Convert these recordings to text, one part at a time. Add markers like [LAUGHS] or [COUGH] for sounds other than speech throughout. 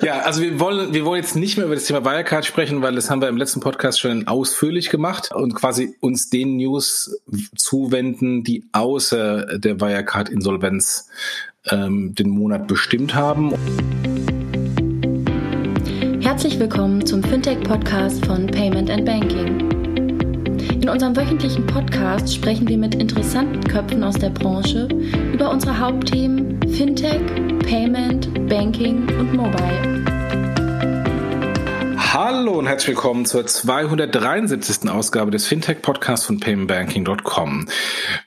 Ja, also wir wollen, wir wollen jetzt nicht mehr über das Thema Wirecard sprechen, weil das haben wir im letzten Podcast schon ausführlich gemacht und quasi uns den News zuwenden, die außer der Wirecard-Insolvenz ähm, den Monat bestimmt haben. Herzlich willkommen zum Fintech-Podcast von Payment and Banking. In unserem wöchentlichen Podcast sprechen wir mit interessanten Köpfen aus der Branche über unsere Hauptthemen Fintech, Payment, Banking und Mobile. Hallo und herzlich willkommen zur 273. Ausgabe des Fintech-Podcasts von paymentbanking.com.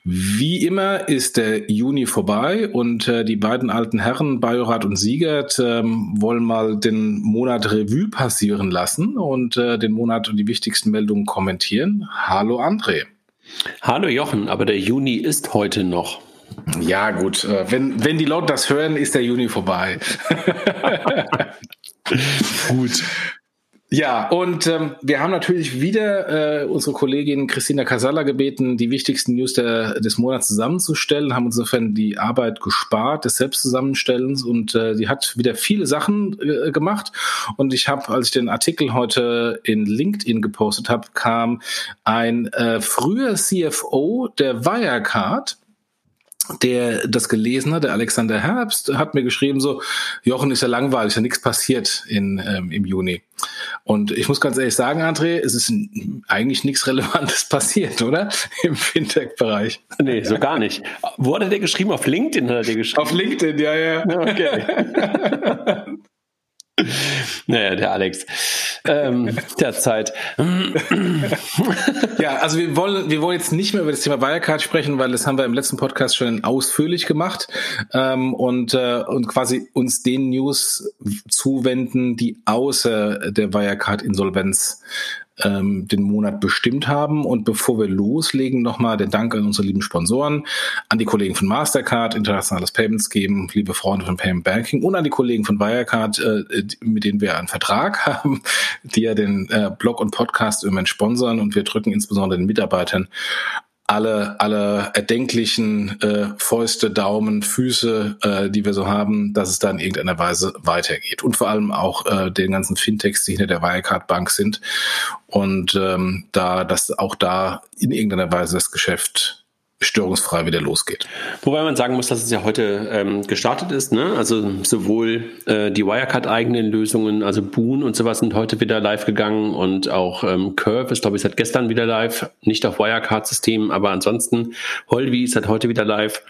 Wie immer ist der Juni vorbei und äh, die beiden alten Herren, Bajorat und Siegert, ähm, wollen mal den Monat Revue passieren lassen und äh, den Monat und die wichtigsten Meldungen kommentieren. Hallo André. Hallo Jochen, aber der Juni ist heute noch. Ja, gut. Äh, wenn, wenn die Leute das hören, ist der Juni vorbei. [LAUGHS] gut. Ja, und ähm, wir haben natürlich wieder äh, unsere Kollegin Christina Casalla gebeten, die wichtigsten News der, des Monats zusammenzustellen, haben insofern die Arbeit gespart des Selbstzusammenstellens und äh, die hat wieder viele Sachen äh, gemacht. Und ich habe, als ich den Artikel heute in LinkedIn gepostet habe, kam ein äh, früher CFO der Wirecard, der das gelesen hat, der Alexander Herbst, hat mir geschrieben so, Jochen ist ja langweilig, ja nichts passiert in, ähm, im Juni. Und ich muss ganz ehrlich sagen, André, es ist eigentlich nichts Relevantes [LAUGHS] passiert, oder? Im Fintech-Bereich. Nee, so gar nicht. Wo hat er der geschrieben? Auf LinkedIn hat er geschrieben? Auf LinkedIn, ja, ja. Okay. [LAUGHS] [LAUGHS] Naja, der Alex. Ähm, der Zeit. ja, also wir wollen, wir wollen jetzt nicht mehr über das Thema Wirecard sprechen, weil das haben wir im letzten Podcast schon ausführlich gemacht ähm, und, äh, und quasi uns den News zuwenden, die außer der Wirecard-Insolvenz ähm, den Monat bestimmt haben. Und bevor wir loslegen, nochmal der Dank an unsere lieben Sponsoren, an die Kollegen von Mastercard, Internationales Payments geben, liebe Freunde von Payment Banking und an die Kollegen von Wirecard, äh, mit denen wir einen Vertrag [LAUGHS] haben, die ja den äh, Blog und Podcast im Moment sponsern. Und wir drücken insbesondere den Mitarbeitern alle, alle erdenklichen äh, Fäuste, Daumen, Füße, äh, die wir so haben, dass es da in irgendeiner Weise weitergeht. Und vor allem auch äh, den ganzen Fintechs, die hinter der Wirecard Bank sind. Und ähm, da, dass auch da in irgendeiner Weise das Geschäft störungsfrei wieder losgeht. Wobei man sagen muss, dass es ja heute ähm, gestartet ist. Ne? Also sowohl äh, die Wirecard-eigenen Lösungen, also Boon und sowas sind heute wieder live gegangen und auch ähm, Curve ist, glaube ich, seit gestern wieder live. Nicht auf Wirecard-Systemen, aber ansonsten Holvi ist seit heute wieder live.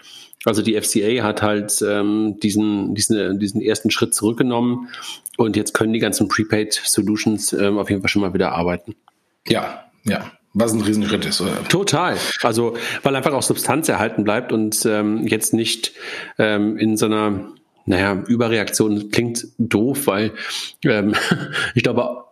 Also die FCA hat halt ähm, diesen, diesen, diesen ersten Schritt zurückgenommen und jetzt können die ganzen Prepaid Solutions ähm, auf jeden Fall schon mal wieder arbeiten. Ja, ja. Was ein Riesenschritt ist, oder? Total. Also, weil einfach auch Substanz erhalten bleibt und ähm, jetzt nicht ähm, in so einer, naja, Überreaktion klingt doof, weil ähm, [LAUGHS] ich glaube,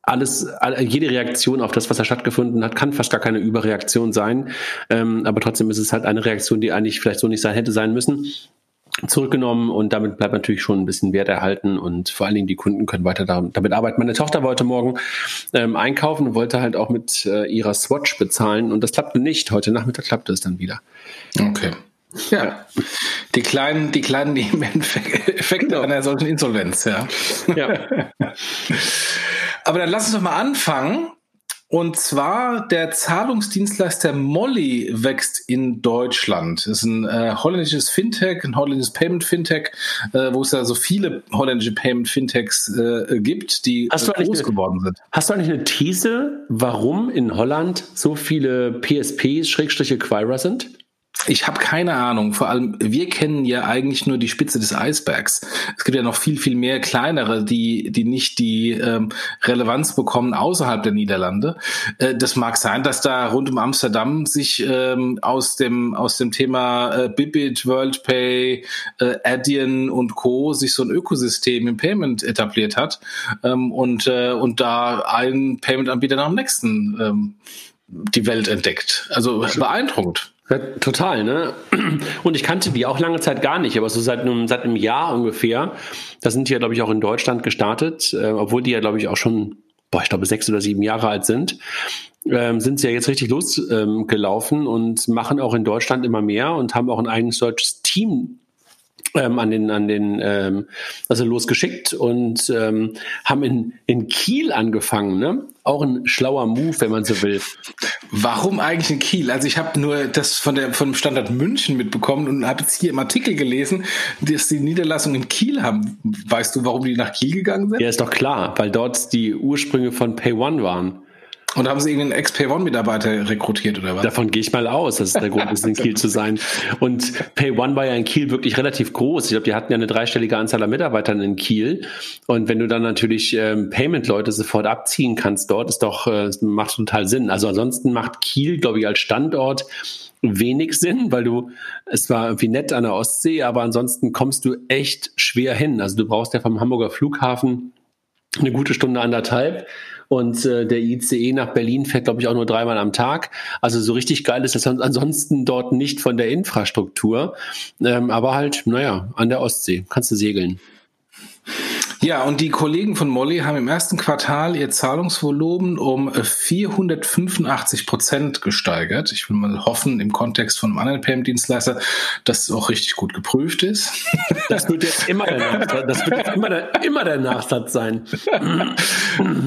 alles, jede Reaktion auf das, was da stattgefunden hat, kann fast gar keine Überreaktion sein. Ähm, aber trotzdem ist es halt eine Reaktion, die eigentlich vielleicht so nicht sein hätte sein müssen zurückgenommen und damit bleibt natürlich schon ein bisschen Wert erhalten und vor allen Dingen die Kunden können weiter damit arbeiten. Meine Tochter wollte morgen ähm, einkaufen und wollte halt auch mit äh, ihrer Swatch bezahlen und das klappte nicht. Heute Nachmittag klappte es dann wieder. Okay. Ja, die kleinen, die kleinen Nebeneffekte genau. einer solchen Insolvenz, ja. ja. [LAUGHS] Aber dann lass uns doch mal anfangen und zwar der Zahlungsdienstleister Molly wächst in Deutschland. Das ist ein äh, holländisches Fintech, ein holländisches Payment Fintech, äh, wo es ja so viele holländische Payment Fintechs äh, gibt, die hast groß eine, geworden sind. Hast du eigentlich eine These, warum in Holland so viele PSP-Acquirer sind? Ich habe keine Ahnung. Vor allem, wir kennen ja eigentlich nur die Spitze des Eisbergs. Es gibt ja noch viel, viel mehr kleinere, die, die nicht die ähm, Relevanz bekommen außerhalb der Niederlande. Äh, das mag sein, dass da rund um Amsterdam sich ähm, aus dem aus dem Thema äh, Bibit, WorldPay, äh, Adyen und Co. sich so ein Ökosystem im Payment etabliert hat ähm, und äh, und da ein Payment-Anbieter nach dem nächsten ähm, die Welt entdeckt. Also beeindruckend. Ja, total, ne? Und ich kannte die auch lange Zeit gar nicht, aber so seit einem, seit einem Jahr ungefähr. Da sind die ja, glaube ich, auch in Deutschland gestartet, äh, obwohl die ja, glaube ich, auch schon, boah, ich glaube, sechs oder sieben Jahre alt sind. Ähm, sind sie ja jetzt richtig losgelaufen ähm, und machen auch in Deutschland immer mehr und haben auch ein eigenes deutsches Team ähm, an den, an den, ähm, also losgeschickt und ähm, haben in, in Kiel angefangen, ne? Auch ein schlauer Move, wenn man so will. Warum eigentlich in Kiel? Also ich habe nur das von der vom Standard München mitbekommen und habe jetzt hier im Artikel gelesen, dass die Niederlassung in Kiel haben. Weißt du, warum die nach Kiel gegangen sind? Ja, ist doch klar, weil dort die Ursprünge von Pay One waren. Und haben sie irgendeinen Ex-Pay-One-Mitarbeiter rekrutiert oder was? Davon gehe ich mal aus, dass es der Grund ist, in Kiel zu sein. Und Pay-One war ja in Kiel wirklich relativ groß. Ich glaube, die hatten ja eine dreistellige Anzahl an Mitarbeitern in Kiel. Und wenn du dann natürlich ähm, Payment-Leute sofort abziehen kannst dort, ist doch, äh, macht total Sinn. Also ansonsten macht Kiel, glaube ich, als Standort wenig Sinn, weil du, es war irgendwie nett an der Ostsee, aber ansonsten kommst du echt schwer hin. Also du brauchst ja vom Hamburger Flughafen eine gute Stunde anderthalb und äh, der ICE nach Berlin fährt, glaube ich, auch nur dreimal am Tag. Also so richtig geil ist das ansonsten dort nicht von der Infrastruktur. Ähm, aber halt, naja, an der Ostsee kannst du segeln. Ja, und die Kollegen von Molly haben im ersten Quartal ihr Zahlungsvolumen um 485 Prozent gesteigert. Ich will mal hoffen, im Kontext von einem anderen Payment-Dienstleister, dass es auch richtig gut geprüft ist. Das wird jetzt immer der Nachsatz, das wird jetzt immer der, immer der Nachsatz sein. [LAUGHS]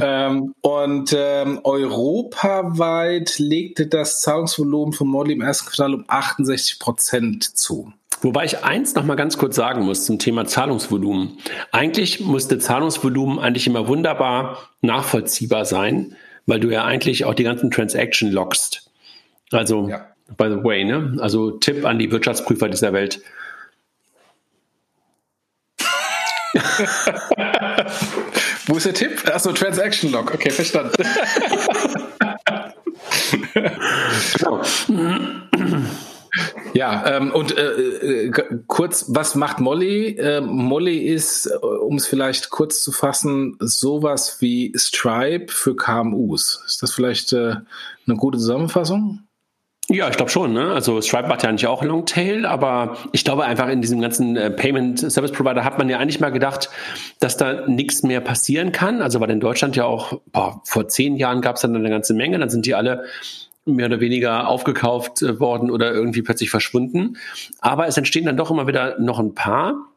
ähm, und ähm, europaweit legte das Zahlungsvolumen von Molly im ersten Quartal um 68 Prozent zu. Wobei ich eins noch mal ganz kurz sagen muss zum Thema Zahlungsvolumen. Eigentlich musste Zahlungsvolumen eigentlich immer wunderbar nachvollziehbar sein, weil du ja eigentlich auch die ganzen Transaction loggst. Also, ja. by the way, ne? Also Tipp an die Wirtschaftsprüfer dieser Welt. [LAUGHS] Wo ist der Tipp? Achso, Transaction Log. Okay, verstanden. [LAUGHS] genau. Ja, ähm, und äh, äh, kurz, was macht Molly? Äh, Molly ist, äh, um es vielleicht kurz zu fassen, sowas wie Stripe für KMUs. Ist das vielleicht äh, eine gute Zusammenfassung? Ja, ich glaube schon. Ne? Also Stripe macht ja eigentlich auch Longtail, aber ich glaube einfach in diesem ganzen äh, Payment Service Provider hat man ja eigentlich mal gedacht, dass da nichts mehr passieren kann. Also weil in Deutschland ja auch boah, vor zehn Jahren gab es dann eine ganze Menge, dann sind die alle mehr oder weniger aufgekauft äh, worden oder irgendwie plötzlich verschwunden. Aber es entstehen dann doch immer wieder noch ein paar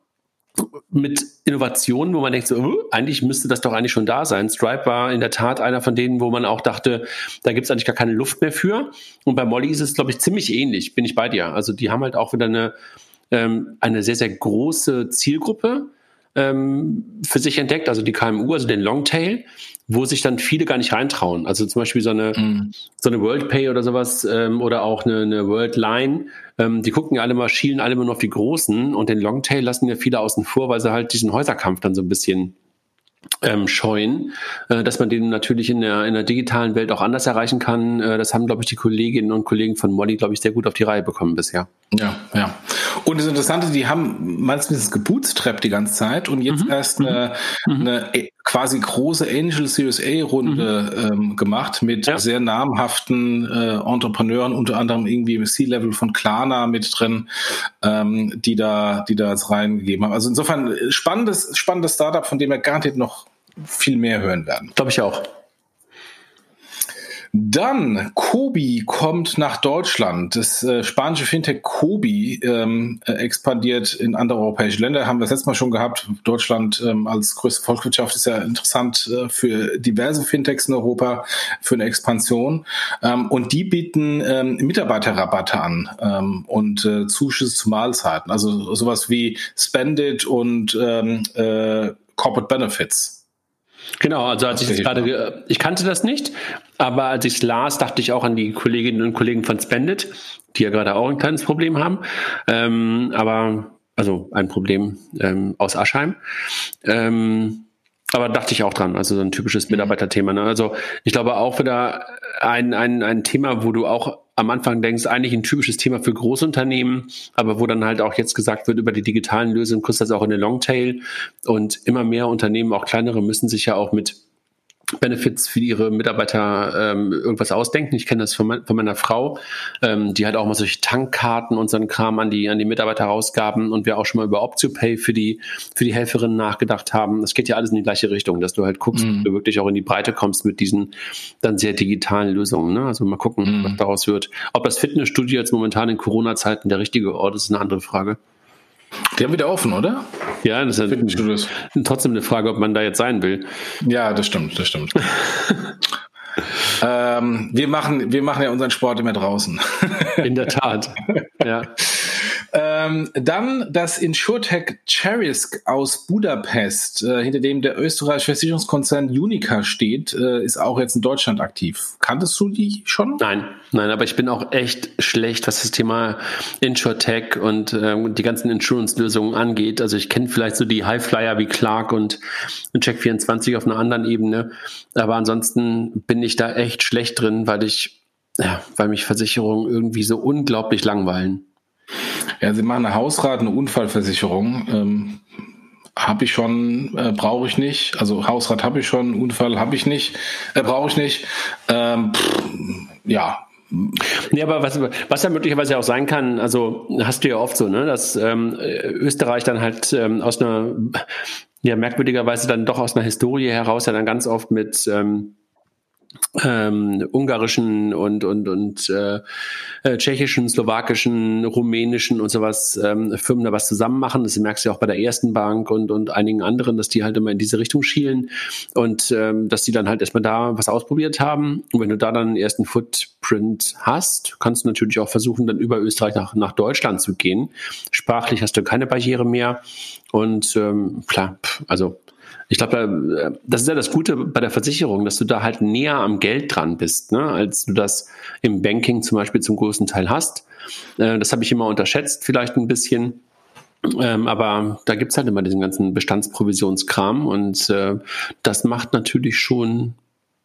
mit Innovationen, wo man denkt, so, eigentlich müsste das doch eigentlich schon da sein. Stripe war in der Tat einer von denen, wo man auch dachte, da gibt es eigentlich gar keine Luft mehr für. Und bei Molly ist es, glaube ich, ziemlich ähnlich, bin ich bei dir. Also die haben halt auch wieder eine, ähm, eine sehr, sehr große Zielgruppe ähm, für sich entdeckt, also die KMU, also den Longtail, wo sich dann viele gar nicht reintrauen. Also zum Beispiel so eine, mm. so eine WorldPay oder sowas ähm, oder auch eine, eine WorldLine, ähm, die gucken ja alle mal, schielen alle immer nur auf die Großen und den Longtail lassen ja viele außen vor, weil sie halt diesen Häuserkampf dann so ein bisschen ähm, scheuen, äh, dass man den natürlich in der, in der digitalen Welt auch anders erreichen kann. Äh, das haben, glaube ich, die Kolleginnen und Kollegen von Molly, glaube ich, sehr gut auf die Reihe bekommen bisher. Ja, ja. Und das Interessante, die haben meistens gebootstrapped die ganze Zeit und jetzt mhm. erst eine, mhm. eine äh, quasi große Angel Series A Runde mhm. ähm, gemacht mit ja. sehr namhaften äh, Entrepreneuren, unter anderem irgendwie im C-Level von Klarna mit drin, ähm, die da, die da jetzt reingegeben haben. Also insofern äh, spannendes, spannendes Startup, von dem wir garantiert noch viel mehr hören werden. Glaube ich auch. Dann Kobi kommt nach Deutschland. Das äh, spanische Fintech Kobi ähm, äh, expandiert in andere europäische Länder. Haben wir das letzte Mal schon gehabt. Deutschland ähm, als größte Volkswirtschaft ist ja interessant äh, für diverse Fintechs in Europa für eine Expansion. Ähm, und die bieten ähm, Mitarbeiterrabatte an ähm, und äh, Zuschüsse zu Mahlzeiten. Also sowas wie Spendit und ähm, äh, Corporate Benefits. Genau, also als ich das gerade, ich kannte das nicht, aber als ich es las, dachte ich auch an die Kolleginnen und Kollegen von Spendit, die ja gerade auch ein kleines Problem haben. Ähm, aber, also ein Problem ähm, aus Aschheim. Ähm, aber dachte ich auch dran, also so ein typisches mhm. Mitarbeiterthema. Ne? Also ich glaube auch wieder ein, ein, ein Thema, wo du auch am Anfang denkst, eigentlich ein typisches Thema für Großunternehmen, aber wo dann halt auch jetzt gesagt wird, über die digitalen Lösungen du das auch in den Longtail. Und immer mehr Unternehmen, auch kleinere, müssen sich ja auch mit Benefits für ihre Mitarbeiter ähm, irgendwas ausdenken. Ich kenne das von, mein, von meiner Frau, ähm, die hat auch mal solche Tankkarten und so einen Kram an die, an die Mitarbeiter rausgaben und wir auch schon mal über OptioPay für die, für die Helferinnen nachgedacht haben. Das geht ja alles in die gleiche Richtung, dass du halt guckst, mhm. ob du wirklich auch in die Breite kommst mit diesen dann sehr digitalen Lösungen. Ne? Also mal gucken, mhm. was daraus wird. Ob das Fitnessstudio jetzt momentan in Corona-Zeiten der richtige Ort ist, ist eine andere Frage. Die haben wieder offen, oder? Ja, das ist trotzdem eine Frage, ob man da jetzt sein will. Ja, das stimmt, das stimmt. [LAUGHS] ähm, wir, machen, wir machen ja unseren Sport immer draußen. In der Tat. Ja. [LAUGHS] Ähm, dann das Insurtech Cherisk aus Budapest, äh, hinter dem der österreichische Versicherungskonzern Unica steht, äh, ist auch jetzt in Deutschland aktiv. Kanntest du die schon? Nein, nein, aber ich bin auch echt schlecht, was das Thema Insurtech und ähm, die ganzen Insurance-Lösungen angeht. Also ich kenne vielleicht so die Highflyer wie Clark und Check24 auf einer anderen Ebene, aber ansonsten bin ich da echt schlecht drin, weil ich ja, weil mich Versicherungen irgendwie so unglaublich langweilen. Ja, Sie machen eine Hausrat, eine Unfallversicherung. Ähm, habe ich schon, äh, brauche ich nicht. Also Hausrat habe ich schon, Unfall habe ich nicht, äh, brauche ich nicht. Ähm, pff, ja, Nee, aber was, was ja möglicherweise auch sein kann, also hast du ja oft so, ne, dass ähm, Österreich dann halt ähm, aus einer, ja, merkwürdigerweise dann doch aus einer Historie heraus ja dann ganz oft mit ähm, ähm, ungarischen und und und äh, äh, tschechischen, slowakischen, rumänischen und sowas ähm, Firmen da was zusammen machen. Das merkst du ja auch bei der ersten Bank und und einigen anderen, dass die halt immer in diese Richtung schielen und ähm, dass die dann halt erstmal da was ausprobiert haben. Und wenn du da dann einen ersten Footprint hast, kannst du natürlich auch versuchen, dann über Österreich nach nach Deutschland zu gehen. Sprachlich hast du keine Barriere mehr und ähm, klar, also ich glaube, äh, das ist ja das Gute bei der Versicherung, dass du da halt näher am Geld dran bist, ne, als du das im Banking zum Beispiel zum größten Teil hast. Äh, das habe ich immer unterschätzt, vielleicht ein bisschen. Ähm, aber da gibt's halt immer diesen ganzen Bestandsprovisionskram und äh, das macht natürlich schon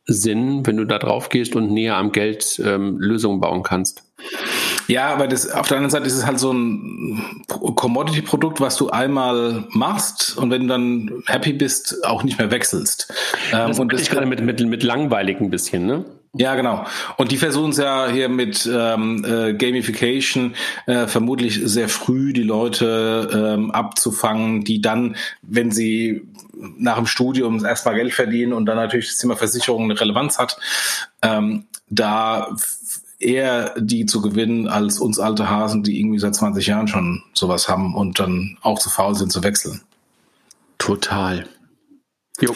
Sinn, wenn du da drauf gehst und näher am Geld ähm, Lösungen bauen kannst. Ja, aber das, auf der anderen Seite ist es halt so ein Commodity-Produkt, was du einmal machst und wenn du dann happy bist, auch nicht mehr wechselst. Ähm, das und das gerade mit, mit, mit langweilig ein bisschen, ne? Ja, genau. Und die versuchen es ja hier mit ähm, äh, Gamification äh, vermutlich sehr früh die Leute ähm, abzufangen, die dann, wenn sie nach dem Studium erstmal Geld verdienen und dann natürlich das Thema Versicherung eine Relevanz hat, ähm, da eher die zu gewinnen als uns alte Hasen, die irgendwie seit 20 Jahren schon sowas haben und dann auch zu faul sind zu wechseln. Total. Jo.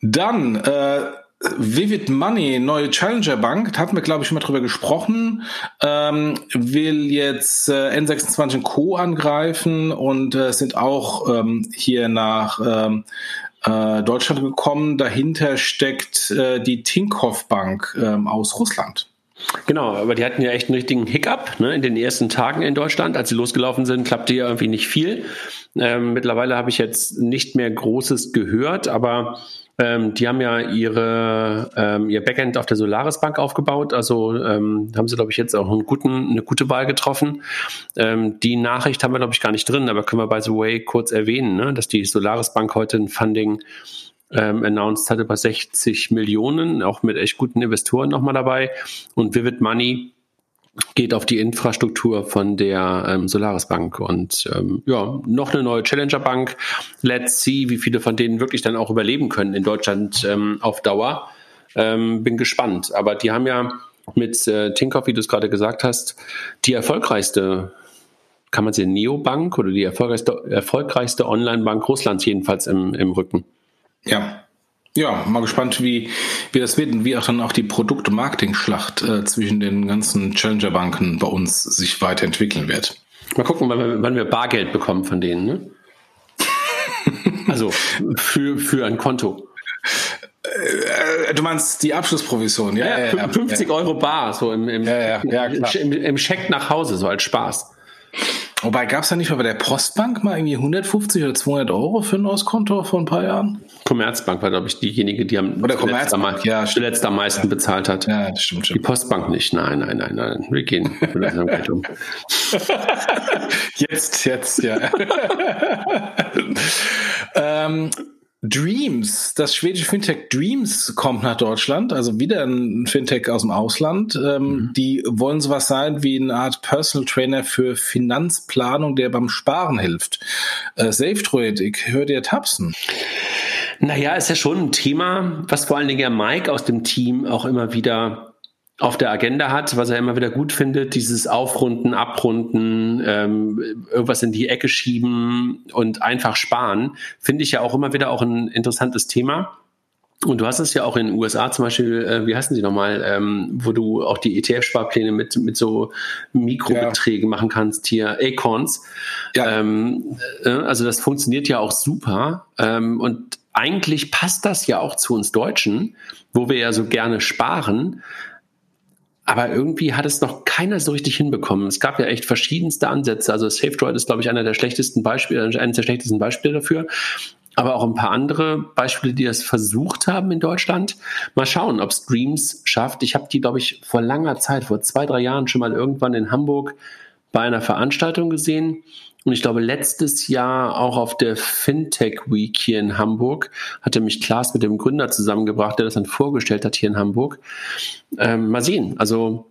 Dann äh, Vivid Money, neue Challenger Bank, da hatten wir, glaube ich, schon mal drüber gesprochen, ähm, will jetzt äh, N26 Co. angreifen und äh, sind auch ähm, hier nach ähm, äh, Deutschland gekommen. Dahinter steckt äh, die Tinkoff Bank ähm, aus Russland. Genau, aber die hatten ja echt einen richtigen Hiccup ne, in den ersten Tagen in Deutschland. Als sie losgelaufen sind, klappte ja irgendwie nicht viel. Ähm, mittlerweile habe ich jetzt nicht mehr Großes gehört, aber ähm, die haben ja ihre, ähm, ihr Backend auf der Solaris Bank aufgebaut. Also ähm, haben sie, glaube ich, jetzt auch einen guten, eine gute Wahl getroffen. Ähm, die Nachricht haben wir, glaube ich, gar nicht drin, aber können wir by the way kurz erwähnen, ne, dass die Solaris Bank heute ein Funding ähm, announced hat über 60 Millionen, auch mit echt guten Investoren nochmal dabei. Und Vivid Money geht auf die Infrastruktur von der ähm, Solaris Bank und ähm, ja, noch eine neue Challenger Bank. Let's see, wie viele von denen wirklich dann auch überleben können in Deutschland ähm, auf Dauer. Ähm, bin gespannt. Aber die haben ja mit äh, Tinkoff, wie du es gerade gesagt hast, die erfolgreichste, kann man sie Neobank oder die erfolgreichste, erfolgreichste Online-Bank Russlands jedenfalls im, im Rücken. Ja. Ja, mal gespannt, wie, wie das wird und wie auch dann auch die Produkt- und Marketing-Schlacht äh, zwischen den ganzen Challenger-Banken bei uns sich weiterentwickeln wird. Mal gucken, wann wir, wann wir Bargeld bekommen von denen, ne? [LAUGHS] also für, für ein Konto. Äh, du meinst die Abschlussprovision, ja? ja, ja 50 ja. Euro bar, so im, im, im, im Scheck nach Hause, so als Spaß. Wobei gab es da nicht mal bei der Postbank mal irgendwie 150 oder 200 Euro für ein neues Konto vor ein paar Jahren? Commerzbank war, glaube ich, diejenige, die am, oder zuletzt, am, ja, zuletzt am meisten ja. bezahlt hat. Ja, das stimmt, stimmt. Die Postbank nicht. Nein, nein, nein, nein. Wir gehen [LAUGHS] um. jetzt, jetzt, ja. [LAUGHS] ähm, Dreams, das schwedische Fintech Dreams kommt nach Deutschland, also wieder ein Fintech aus dem Ausland. Ähm, mhm. Die wollen sowas sein wie eine Art Personal Trainer für Finanzplanung, der beim Sparen hilft. Äh, SafeTroid, ich höre dir tapsen. Naja, ist ja schon ein Thema, was vor allen Dingen ja Mike aus dem Team auch immer wieder auf der Agenda hat, was er immer wieder gut findet, dieses Aufrunden, Abrunden, ähm, irgendwas in die Ecke schieben und einfach sparen, finde ich ja auch immer wieder auch ein interessantes Thema. Und du hast es ja auch in den USA zum Beispiel, äh, wie heißen sie nochmal, ähm, wo du auch die ETF-Sparpläne mit, mit so Mikrobeträgen ja. machen kannst, hier Acorns. Ja. Ähm, äh, also das funktioniert ja auch super. Ähm, und eigentlich passt das ja auch zu uns Deutschen, wo wir ja so gerne sparen. Aber irgendwie hat es noch keiner so richtig hinbekommen. Es gab ja echt verschiedenste Ansätze. Also SafeDroid ist, glaube ich, einer der schlechtesten Beispiele, eines der schlechtesten Beispiele dafür aber auch ein paar andere Beispiele, die das versucht haben in Deutschland. Mal schauen, ob Streams schafft. Ich habe die, glaube ich, vor langer Zeit, vor zwei, drei Jahren schon mal irgendwann in Hamburg bei einer Veranstaltung gesehen. Und ich glaube, letztes Jahr auch auf der Fintech Week hier in Hamburg hatte mich Klaas mit dem Gründer zusammengebracht, der das dann vorgestellt hat hier in Hamburg. Ähm, mal sehen. Also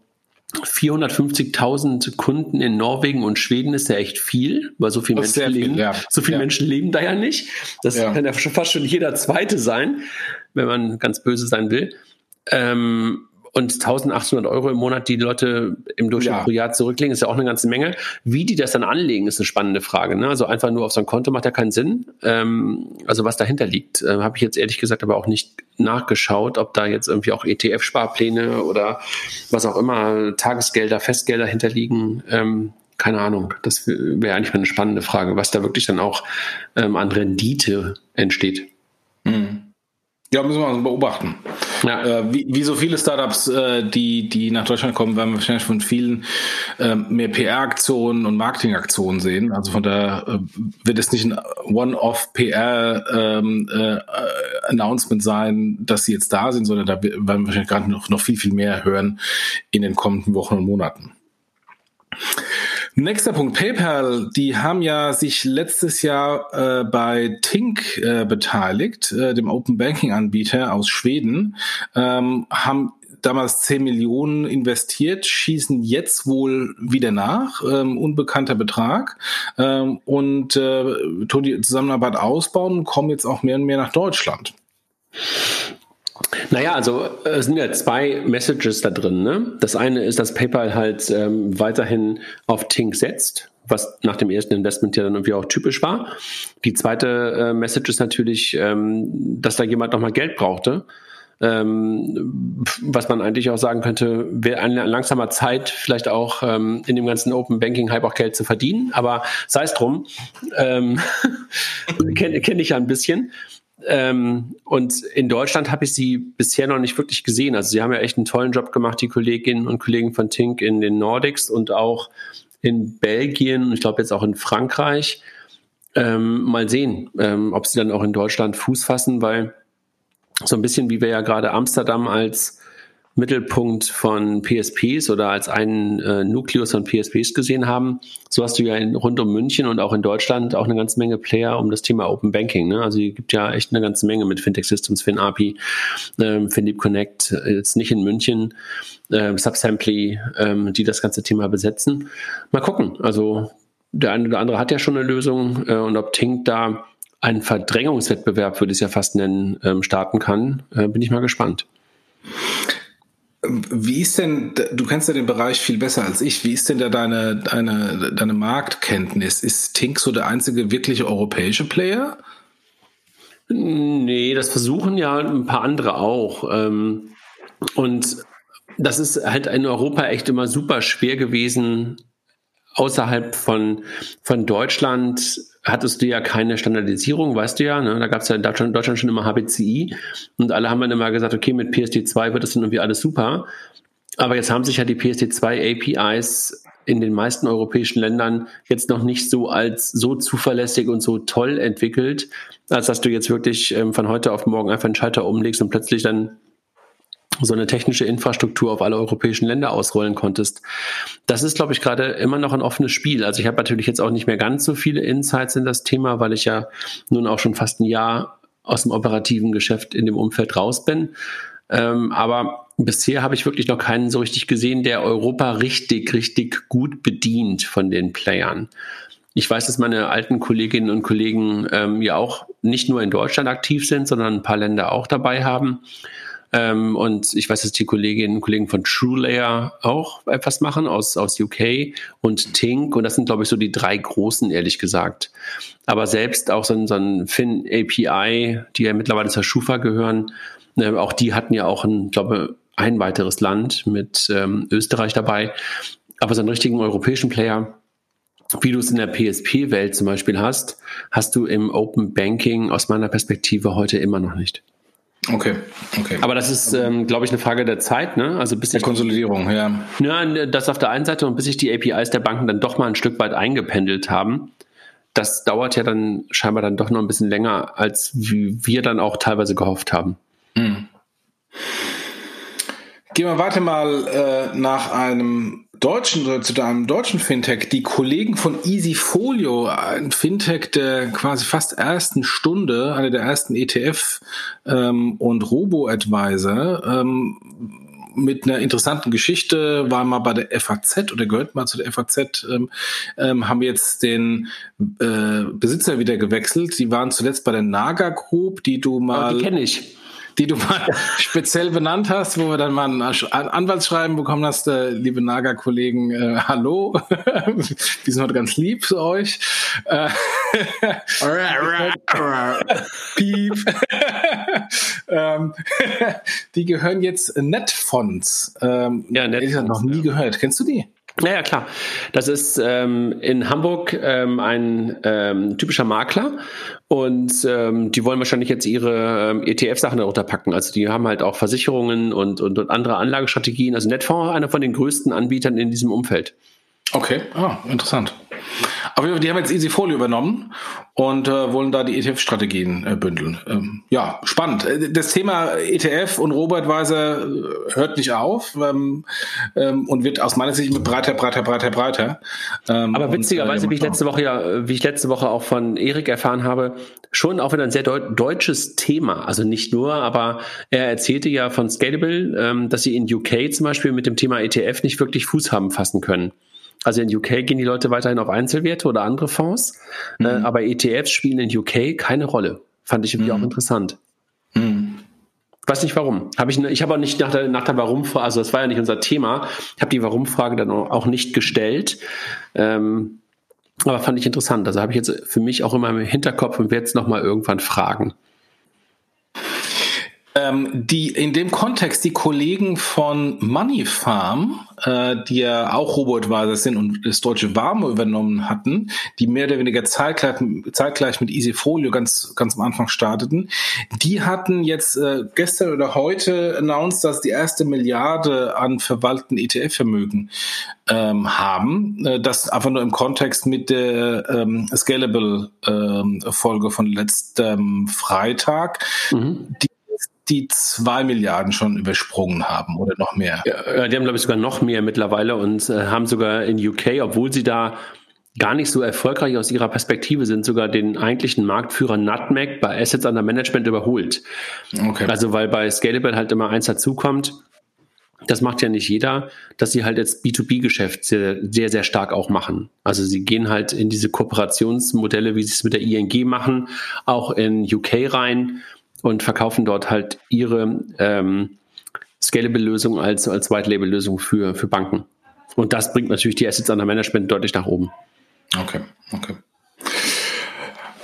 450.000 Kunden in Norwegen und Schweden ist ja echt viel, weil so viele Menschen leben, ja. so viele ja. Menschen leben da ja nicht. Das ja. kann ja fast schon jeder Zweite sein, wenn man ganz böse sein will. Ähm, und 1800 Euro im Monat, die, die Leute im Durchschnitt ja. pro Jahr zurücklegen, ist ja auch eine ganze Menge. Wie die das dann anlegen, ist eine spannende Frage. Ne? Also einfach nur auf so ein Konto macht ja keinen Sinn. Ähm, also was dahinter liegt, äh, habe ich jetzt ehrlich gesagt aber auch nicht nachgeschaut, ob da jetzt irgendwie auch ETF-Sparpläne oder was auch immer, Tagesgelder, Festgelder hinterliegen. Ähm, keine Ahnung. Das wäre eigentlich mal eine spannende Frage, was da wirklich dann auch ähm, an Rendite entsteht. Mhm. Ja, müssen wir mal beobachten. Ja. Äh, wie, wie so viele Startups, äh, die, die nach Deutschland kommen, werden wir wahrscheinlich von vielen äh, mehr PR-Aktionen und Marketing-Aktionen sehen. Also von daher äh, wird es nicht ein One-Off-PR-Announcement ähm, äh, sein, dass sie jetzt da sind, sondern da werden wir wahrscheinlich gerade noch, noch viel, viel mehr hören in den kommenden Wochen und Monaten. Nächster Punkt, PayPal, die haben ja sich letztes Jahr äh, bei Tink äh, beteiligt, äh, dem Open Banking Anbieter aus Schweden, ähm, haben damals 10 Millionen investiert, schießen jetzt wohl wieder nach, ähm, unbekannter Betrag, ähm, und äh, tun die Zusammenarbeit ausbauen kommen jetzt auch mehr und mehr nach Deutschland. Naja, also es sind ja zwei Messages da drin. Ne? Das eine ist, dass PayPal halt ähm, weiterhin auf Tink setzt, was nach dem ersten Investment ja dann irgendwie auch typisch war. Die zweite äh, Message ist natürlich, ähm, dass da jemand nochmal Geld brauchte. Ähm, was man eigentlich auch sagen könnte, wäre ein langsamer Zeit, vielleicht auch ähm, in dem ganzen Open Banking Hype auch Geld zu verdienen. Aber sei es drum, ähm, [LAUGHS] kenne kenn ich ja ein bisschen. Ähm, und in Deutschland habe ich sie bisher noch nicht wirklich gesehen. Also sie haben ja echt einen tollen Job gemacht, die Kolleginnen und Kollegen von Tink in den Nordics und auch in Belgien und ich glaube jetzt auch in Frankreich. Ähm, mal sehen, ähm, ob sie dann auch in Deutschland Fuß fassen, weil so ein bisschen wie wir ja gerade Amsterdam als Mittelpunkt von PSPs oder als einen äh, Nukleus von PSPs gesehen haben. So hast du ja in, rund um München und auch in Deutschland auch eine ganze Menge Player um das Thema Open Banking. Ne? Also es gibt ja echt eine ganze Menge mit Fintech Systems, FinAPI, ähm, FinDeep Connect, jetzt nicht in München, äh, Subsamply, ähm, die das ganze Thema besetzen. Mal gucken. Also der eine oder andere hat ja schon eine Lösung äh, und ob Tink da einen Verdrängungswettbewerb, würde ich es ja fast nennen, ähm, starten kann, äh, bin ich mal gespannt. Wie ist denn, du kennst ja den Bereich viel besser als ich, wie ist denn da deine, deine, deine Marktkenntnis? Ist Tink so der einzige wirkliche europäische Player? Nee, das versuchen ja ein paar andere auch. Ähm, und das ist halt in Europa echt immer super schwer gewesen, außerhalb von, von Deutschland hattest du ja keine Standardisierung, weißt du ja. Ne? Da gab es ja in Deutschland, Deutschland, schon immer HBCI und alle haben dann immer gesagt, okay, mit PSD2 wird das dann irgendwie alles super. Aber jetzt haben sich ja die PSD2 APIs in den meisten europäischen Ländern jetzt noch nicht so als so zuverlässig und so toll entwickelt, als dass du jetzt wirklich ähm, von heute auf morgen einfach einen Schalter umlegst und plötzlich dann so eine technische Infrastruktur auf alle europäischen Länder ausrollen konntest. Das ist, glaube ich, gerade immer noch ein offenes Spiel. Also ich habe natürlich jetzt auch nicht mehr ganz so viele Insights in das Thema, weil ich ja nun auch schon fast ein Jahr aus dem operativen Geschäft in dem Umfeld raus bin. Ähm, aber bisher habe ich wirklich noch keinen so richtig gesehen, der Europa richtig, richtig gut bedient von den Playern. Ich weiß, dass meine alten Kolleginnen und Kollegen ähm, ja auch nicht nur in Deutschland aktiv sind, sondern ein paar Länder auch dabei haben. Ähm, und ich weiß, dass die Kolleginnen und Kollegen von TrueLayer auch etwas machen aus, aus UK und Tink. Und das sind, glaube ich, so die drei großen, ehrlich gesagt. Aber selbst auch so ein, so ein Fin API, die ja mittlerweile zur Schufa gehören, äh, auch die hatten ja auch ein, glaube ein weiteres Land mit ähm, Österreich dabei. Aber so einen richtigen europäischen Player, wie du es in der PSP-Welt zum Beispiel hast, hast du im Open Banking aus meiner Perspektive heute immer noch nicht. Okay, okay. Aber das ist, ähm, glaube ich, eine Frage der Zeit, ne? Also bis der Konsolidierung, ja. Ja, das auf der einen Seite und bis sich die APIs der Banken dann doch mal ein Stück weit eingependelt haben. Das dauert ja dann scheinbar dann doch noch ein bisschen länger, als wie wir dann auch teilweise gehofft haben. Mhm. Gehen wir weiter mal äh, nach einem deutschen, zu einem deutschen Fintech. Die Kollegen von Easyfolio, ein Fintech der quasi fast ersten Stunde, einer der ersten ETF ähm, und Robo-Advisor, ähm, mit einer interessanten Geschichte, war mal bei der FAZ oder gehört mal zu der FAZ, ähm, ähm, haben jetzt den äh, Besitzer wieder gewechselt. Die waren zuletzt bei der Naga Group, die du mal. Oh, die kenne ich die du mal [LAUGHS] speziell benannt hast, wo wir dann mal ein Anwaltsschreiben bekommen hast, äh, liebe Naga-Kollegen, äh, hallo, [LAUGHS] wir sind heute ganz lieb zu euch. Äh, [LAUGHS] Piep. ähm, die gehören jetzt Netfonds. Ähm, ja, Netfonds. Ich noch nie ja. gehört. Kennst du die? Naja, klar. Das ist ähm, in Hamburg ähm, ein ähm, typischer Makler und ähm, die wollen wahrscheinlich jetzt ihre ähm, ETF-Sachen darunter packen. Also die haben halt auch Versicherungen und, und, und andere Anlagestrategien. Also Netfonds, einer von den größten Anbietern in diesem Umfeld. Okay, ah, interessant. Aber die haben jetzt Easyfolio übernommen und äh, wollen da die ETF-Strategien äh, bündeln. Ähm, ja, spannend. Äh, das Thema ETF und Robo-Advisor äh, hört nicht auf ähm, ähm, und wird aus meiner Sicht breiter, breiter, breiter, breiter. Ähm, Aber witzigerweise, und, äh, wie ich letzte Woche ja, wie ich letzte Woche auch von Erik erfahren habe, schon auch wieder ein sehr deut deutsches Thema. Also nicht nur, aber er erzählte ja von Scalable, ähm, dass sie in UK zum Beispiel mit dem Thema ETF nicht wirklich Fuß haben fassen können. Also in UK gehen die Leute weiterhin auf Einzelwerte oder andere Fonds, äh, mhm. äh, aber ETFs spielen in UK keine Rolle. Fand ich irgendwie mhm. auch interessant. Mhm. Weiß nicht warum. Hab ich ich habe auch nicht nach der, nach der Warum-Frage, also das war ja nicht unser Thema, ich habe die Warum-Frage dann auch nicht gestellt. Ähm, aber fand ich interessant. Also habe ich jetzt für mich auch immer im Hinterkopf und werde es nochmal irgendwann fragen. Ähm, die in dem Kontext die Kollegen von Money Farm, äh, die ja auch Robotweiser sind und das deutsche Warme übernommen hatten, die mehr oder weniger zeitgleich, zeitgleich mit Easyfolio ganz ganz am Anfang starteten, die hatten jetzt äh, gestern oder heute announced, dass die erste Milliarde an verwalteten ETF-Vermögen ähm, haben. Äh, das einfach nur im Kontext mit der ähm, Scalable ähm, Folge von letztem Freitag. Mhm. Die die zwei Milliarden schon übersprungen haben oder noch mehr. Ja, die haben, glaube ich, sogar noch mehr mittlerweile und äh, haben sogar in UK, obwohl sie da gar nicht so erfolgreich aus ihrer Perspektive sind, sogar den eigentlichen Marktführer Nutmeg bei Assets under Management überholt. Okay. Also weil bei Scalable halt immer eins dazukommt, das macht ja nicht jeder, dass sie halt jetzt B2B-Geschäft sehr, sehr, sehr stark auch machen. Also sie gehen halt in diese Kooperationsmodelle, wie sie es mit der ING machen, auch in UK rein und verkaufen dort halt ihre ähm, Scalable-Lösung als, als White-Label-Lösung für, für Banken. Und das bringt natürlich die Assets under Management deutlich nach oben. Okay, okay.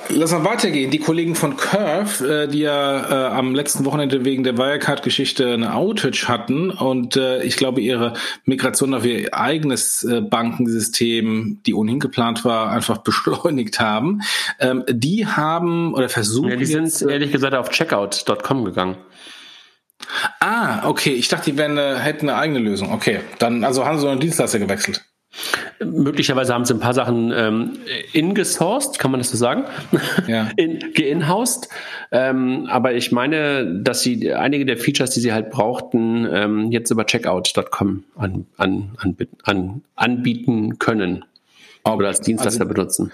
Lass mal weitergehen. Die Kollegen von Curve, äh, die ja äh, am letzten Wochenende wegen der Wirecard-Geschichte eine Outage hatten und äh, ich glaube ihre Migration auf ihr eigenes Bankensystem, die ohnehin geplant war, einfach [LAUGHS] beschleunigt haben. Ähm, die haben oder versuchen. Ja, die sind jetzt, ehrlich gesagt auf checkout.com gegangen. Ah, okay. Ich dachte, die wären, hätten eine eigene Lösung. Okay, dann also haben sie einen Dienstleister gewechselt. Möglicherweise haben sie ein paar Sachen ähm, ingesourced, kann man das so sagen? Ja. [LAUGHS] In, geinhoused. Ähm, aber ich meine, dass sie einige der Features, die sie halt brauchten, ähm, jetzt über checkout.com an, an, an, an, anbieten können. Okay. Oder als Dienstleister also, benutzen.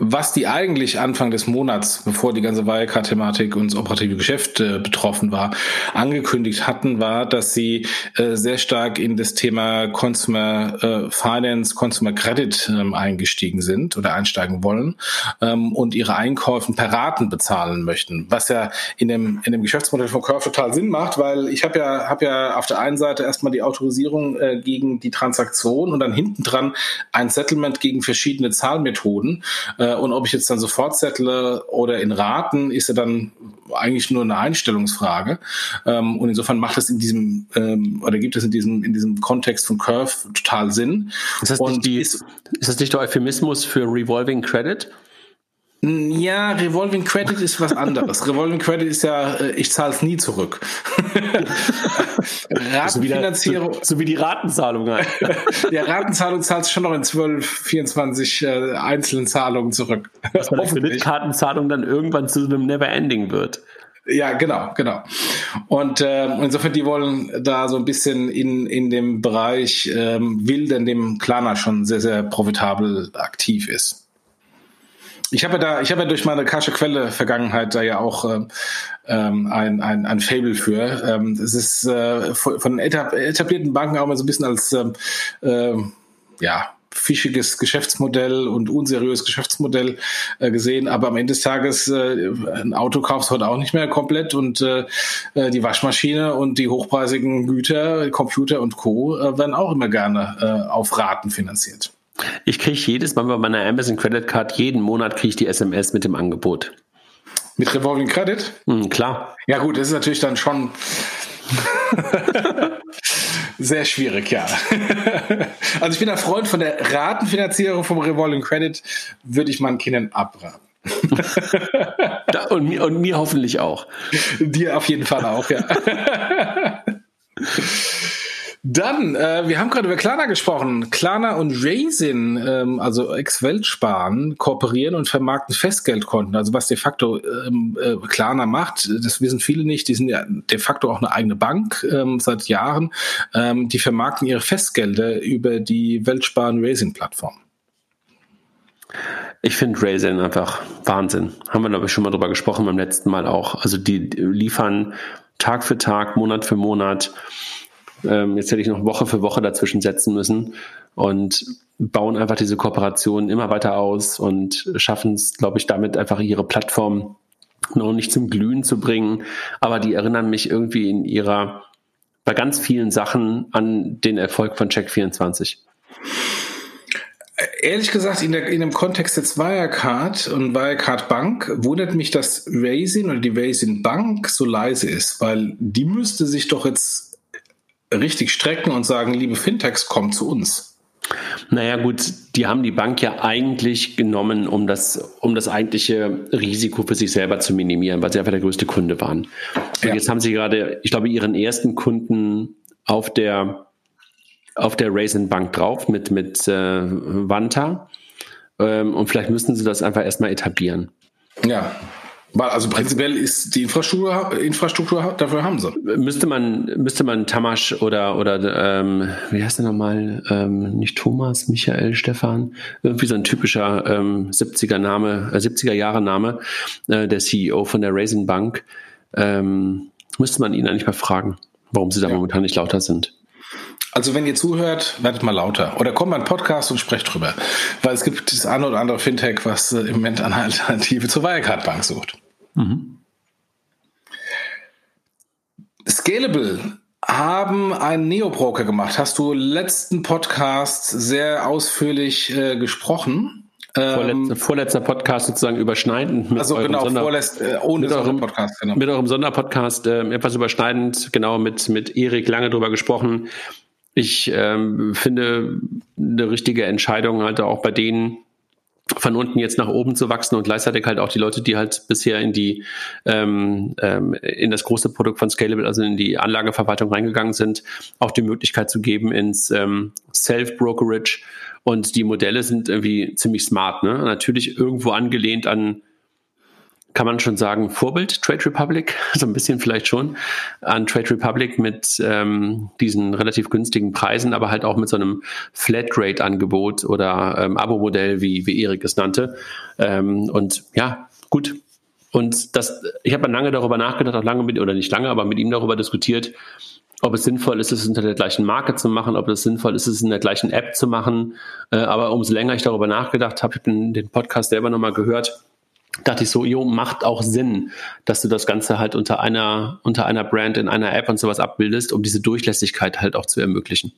Was die eigentlich Anfang des Monats, bevor die ganze Wirecard-Thematik und das operative Geschäft äh, betroffen war, angekündigt hatten, war, dass sie äh, sehr stark in das Thema Consumer äh, Finance, Consumer Credit ähm, eingestiegen sind oder einsteigen wollen ähm, und ihre Einkäufen per Raten bezahlen möchten, was ja in dem in dem Geschäftsmodell von Curve total Sinn macht, weil ich habe ja habe ja auf der einen Seite erstmal die Autorisierung äh, gegen die Transaktion und dann hinten dran ein Settlement gegen verschiedene Zahlmethoden äh, äh, und ob ich jetzt dann sofort settle oder in Raten, ist ja dann eigentlich nur eine Einstellungsfrage. Ähm, und insofern macht es in diesem ähm, oder gibt es in diesem in diesem Kontext von Curve total Sinn. Ist das, nicht, die, ist, ist das nicht der Euphemismus für Revolving Credit? Ja, Revolving Credit ist was anderes. [LAUGHS] Revolving Credit ist ja, äh, ich zahle es nie zurück. Ratenfinanzierung. So, so, wie die Ratenzahlung halt. [LAUGHS] ja, Ratenzahlung zahlst schon noch in 12, 24 äh, einzelnen Zahlungen zurück. Dass man Kreditkartenzahlung dann irgendwann zu einem Never-Ending wird. Ja, genau, genau. Und äh, insofern, die wollen da so ein bisschen in, in dem Bereich ähm, Wild, in dem Klarna schon sehr, sehr profitabel aktiv ist. Ich habe ja da, ich habe ja durch meine Kasche Quelle Vergangenheit da ja auch äh, ähm, ein, ein, ein Fable für. Ähm, es ist äh, von etablierten Banken auch mal so ein bisschen als ähm, äh, ja fischiges Geschäftsmodell und unseriöses Geschäftsmodell äh, gesehen, aber am Ende des Tages äh, ein Auto kaufst heute auch nicht mehr komplett und äh, äh, die Waschmaschine und die hochpreisigen Güter, Computer und Co. Äh, werden auch immer gerne äh, auf Raten finanziert. Ich kriege jedes Mal bei meiner Amazon Credit Card, jeden Monat kriege ich die SMS mit dem Angebot. Mit Revolving Credit? Mhm, klar. Ja gut, das ist natürlich dann schon [LAUGHS] sehr schwierig, ja. [LAUGHS] also ich bin ein Freund von der Ratenfinanzierung vom Revolving Credit, würde ich meinen Kindern abraten. [LAUGHS] und, mir, und mir hoffentlich auch. Dir auf jeden Fall auch, ja. Dann, äh, wir haben gerade über Klarna gesprochen. Klarna und Raisin, ähm, also Ex-Weltsparen, kooperieren und vermarkten Festgeldkonten. Also was de facto ähm, äh, Klarna macht, das wissen viele nicht. Die sind ja de facto auch eine eigene Bank ähm, seit Jahren. Ähm, die vermarkten ihre Festgelder über die Weltsparen Raisin-Plattform. Ich finde Raisin einfach Wahnsinn. Haben wir, glaube ich, schon mal drüber gesprochen beim letzten Mal auch. Also die liefern Tag für Tag, Monat für Monat ähm, jetzt hätte ich noch Woche für Woche dazwischen setzen müssen und bauen einfach diese Kooperation immer weiter aus und schaffen es, glaube ich, damit einfach ihre Plattform noch nicht zum Glühen zu bringen. Aber die erinnern mich irgendwie in ihrer, bei ganz vielen Sachen an den Erfolg von Check24 ehrlich gesagt, in, der, in dem Kontext jetzt Wirecard und Wirecard Bank wundert mich, dass Raisin oder die Raisin Bank so leise ist, weil die müsste sich doch jetzt richtig strecken und sagen, liebe Fintechs, kommt zu uns? Naja gut, die haben die Bank ja eigentlich genommen, um das, um das eigentliche Risiko für sich selber zu minimieren, weil sie einfach der größte Kunde waren. Und ja. jetzt haben sie gerade, ich glaube, ihren ersten Kunden auf der, auf der Raisin Bank drauf mit, mit äh, Vanta. Ähm, und vielleicht müssen sie das einfach erstmal etablieren. Ja, weil also prinzipiell ist die Infrastruktur, Infrastruktur dafür haben sie. Müsste man, müsste man Tamasch oder, oder ähm, wie heißt der nochmal? Ähm, nicht Thomas, Michael, Stefan, irgendwie so ein typischer ähm, 70er Name, äh, 70er Jahre Name, äh, der CEO von der Raisin Bank. Ähm, müsste man ihn eigentlich mal fragen, warum sie da ja. momentan nicht lauter sind. Also wenn ihr zuhört, werdet mal lauter. Oder kommt mal einen Podcast und sprecht drüber. Weil es gibt das eine oder andere Fintech, was äh, im Moment eine Alternative zur Wirecard Bank sucht. Mhm. Scalable haben einen Neo-Broker gemacht. Hast du letzten Podcast sehr ausführlich äh, gesprochen. Vorletzter, ähm, vorletzter Podcast sozusagen überschneidend. Mit also genau, Sonder, vorletzt, äh, ohne mit eurem, Podcast. Genau. Mit eurem Sonderpodcast äh, etwas überschneidend, genau, mit, mit Erik lange drüber gesprochen. Ich ähm, finde eine richtige Entscheidung halt auch bei denen, von unten jetzt nach oben zu wachsen und gleichzeitig halt auch die Leute, die halt bisher in die ähm, ähm, in das große Produkt von Scalable, also in die Anlageverwaltung reingegangen sind, auch die Möglichkeit zu geben ins ähm, Self-Brokerage. Und die Modelle sind irgendwie ziemlich smart, ne? Natürlich irgendwo angelehnt an kann man schon sagen, Vorbild Trade Republic, [LAUGHS] so ein bisschen vielleicht schon, an Trade Republic mit ähm, diesen relativ günstigen Preisen, aber halt auch mit so einem Flatrate-Angebot oder ähm, Abo-Modell, wie, wie Erik es nannte. Ähm, und ja, gut. Und das, ich habe lange darüber nachgedacht, auch lange mit, oder nicht lange, aber mit ihm darüber diskutiert, ob es sinnvoll ist, es unter der gleichen Marke zu machen, ob es sinnvoll ist, es in der gleichen App zu machen. Äh, aber umso länger ich darüber nachgedacht habe, ich habe den Podcast selber nochmal gehört, dachte ich so, jo, macht auch Sinn, dass du das Ganze halt unter einer, unter einer Brand in einer App und sowas abbildest, um diese Durchlässigkeit halt auch zu ermöglichen.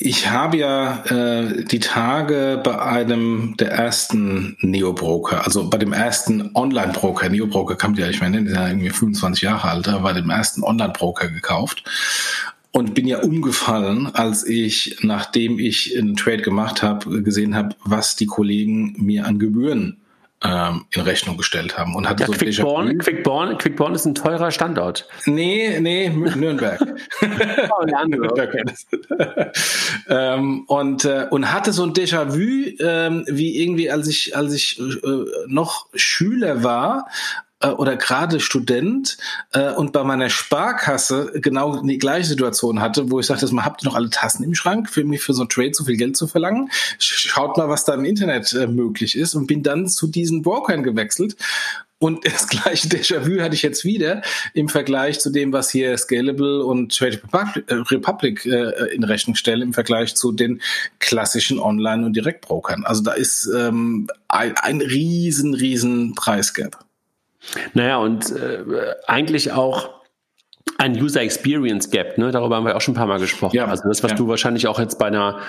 Ich habe ja äh, die Tage bei einem der ersten Neo-Broker, also bei dem ersten Online-Broker, Neo-Broker kam ja, ich meine, der ist ja irgendwie 25 Jahre alt, bei dem ersten Online-Broker gekauft und bin ja umgefallen, als ich, nachdem ich einen Trade gemacht habe, gesehen habe, was die Kollegen mir an Gebühren ähm, in Rechnung gestellt haben und hatte ja, so Quickborn, Quickborn, Quickborn ist ein teurer Standort. Nee, nee, Nürnberg. [LAUGHS] oh, [LAUGHS] Nürnberg. ähm, und äh, und hatte so ein Déjà-vu, ähm, wie irgendwie als ich als ich äh, noch Schüler war äh, oder gerade Student äh, und bei meiner Sparkasse genau die gleiche Situation hatte, wo ich sagte, man habt ihr noch alle Tassen im Schrank, für mich für so ein Trade so viel Geld zu verlangen. Schaut mal, was da im Internet äh, möglich ist und bin dann zu diesen Brokern gewechselt und [LAUGHS] das gleiche Déjà-vu hatte ich jetzt wieder im Vergleich zu dem, was hier Scalable und Trade Republic äh, in Rechnung stellen, im Vergleich zu den klassischen Online- und Direktbrokern. Also da ist ähm, ein, ein riesen, riesen Preisgap. Naja, und äh, eigentlich auch ein User Experience Gap, ne? Darüber haben wir auch schon ein paar Mal gesprochen. Ja, also das, was ja. du wahrscheinlich auch jetzt bei einer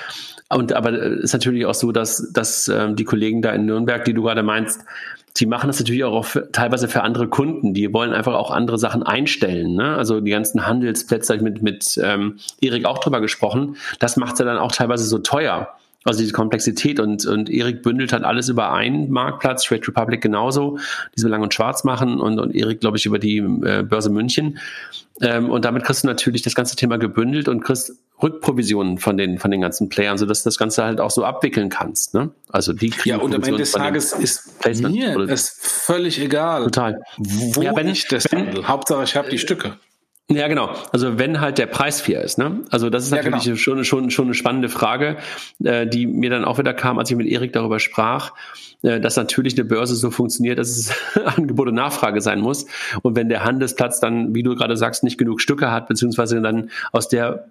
und aber ist natürlich auch so, dass, dass ähm, die Kollegen da in Nürnberg, die du gerade meinst, die machen das natürlich auch für, teilweise für andere Kunden. Die wollen einfach auch andere Sachen einstellen. Ne? Also die ganzen Handelsplätze, mit, mit ähm, Erik auch drüber gesprochen, das macht ja dann auch teilweise so teuer. Also diese Komplexität und, und Erik bündelt halt alles über einen Marktplatz, Trade Republic genauso, die so lang und schwarz machen und, und Erik, glaube ich, über die äh, Börse München. Ähm, und damit kriegst du natürlich das ganze Thema gebündelt und kriegst Rückprovisionen von den, von den ganzen Playern, sodass du das Ganze halt auch so abwickeln kannst. Ne? Also die kriegen Ja, und am Ende des Tages ist mir es völlig egal, Total. wo ja, wenn, ich das wenn, handle. Hauptsache, ich habe die Stücke. Ja, genau. Also wenn halt der Preis fair ist, ne? Also das ist natürlich ja, genau. schon, schon, schon eine spannende Frage, äh, die mir dann auch wieder kam, als ich mit Erik darüber sprach, äh, dass natürlich eine Börse so funktioniert, dass es [LAUGHS] Angebot und Nachfrage sein muss. Und wenn der Handelsplatz dann, wie du gerade sagst, nicht genug Stücke hat, beziehungsweise dann aus der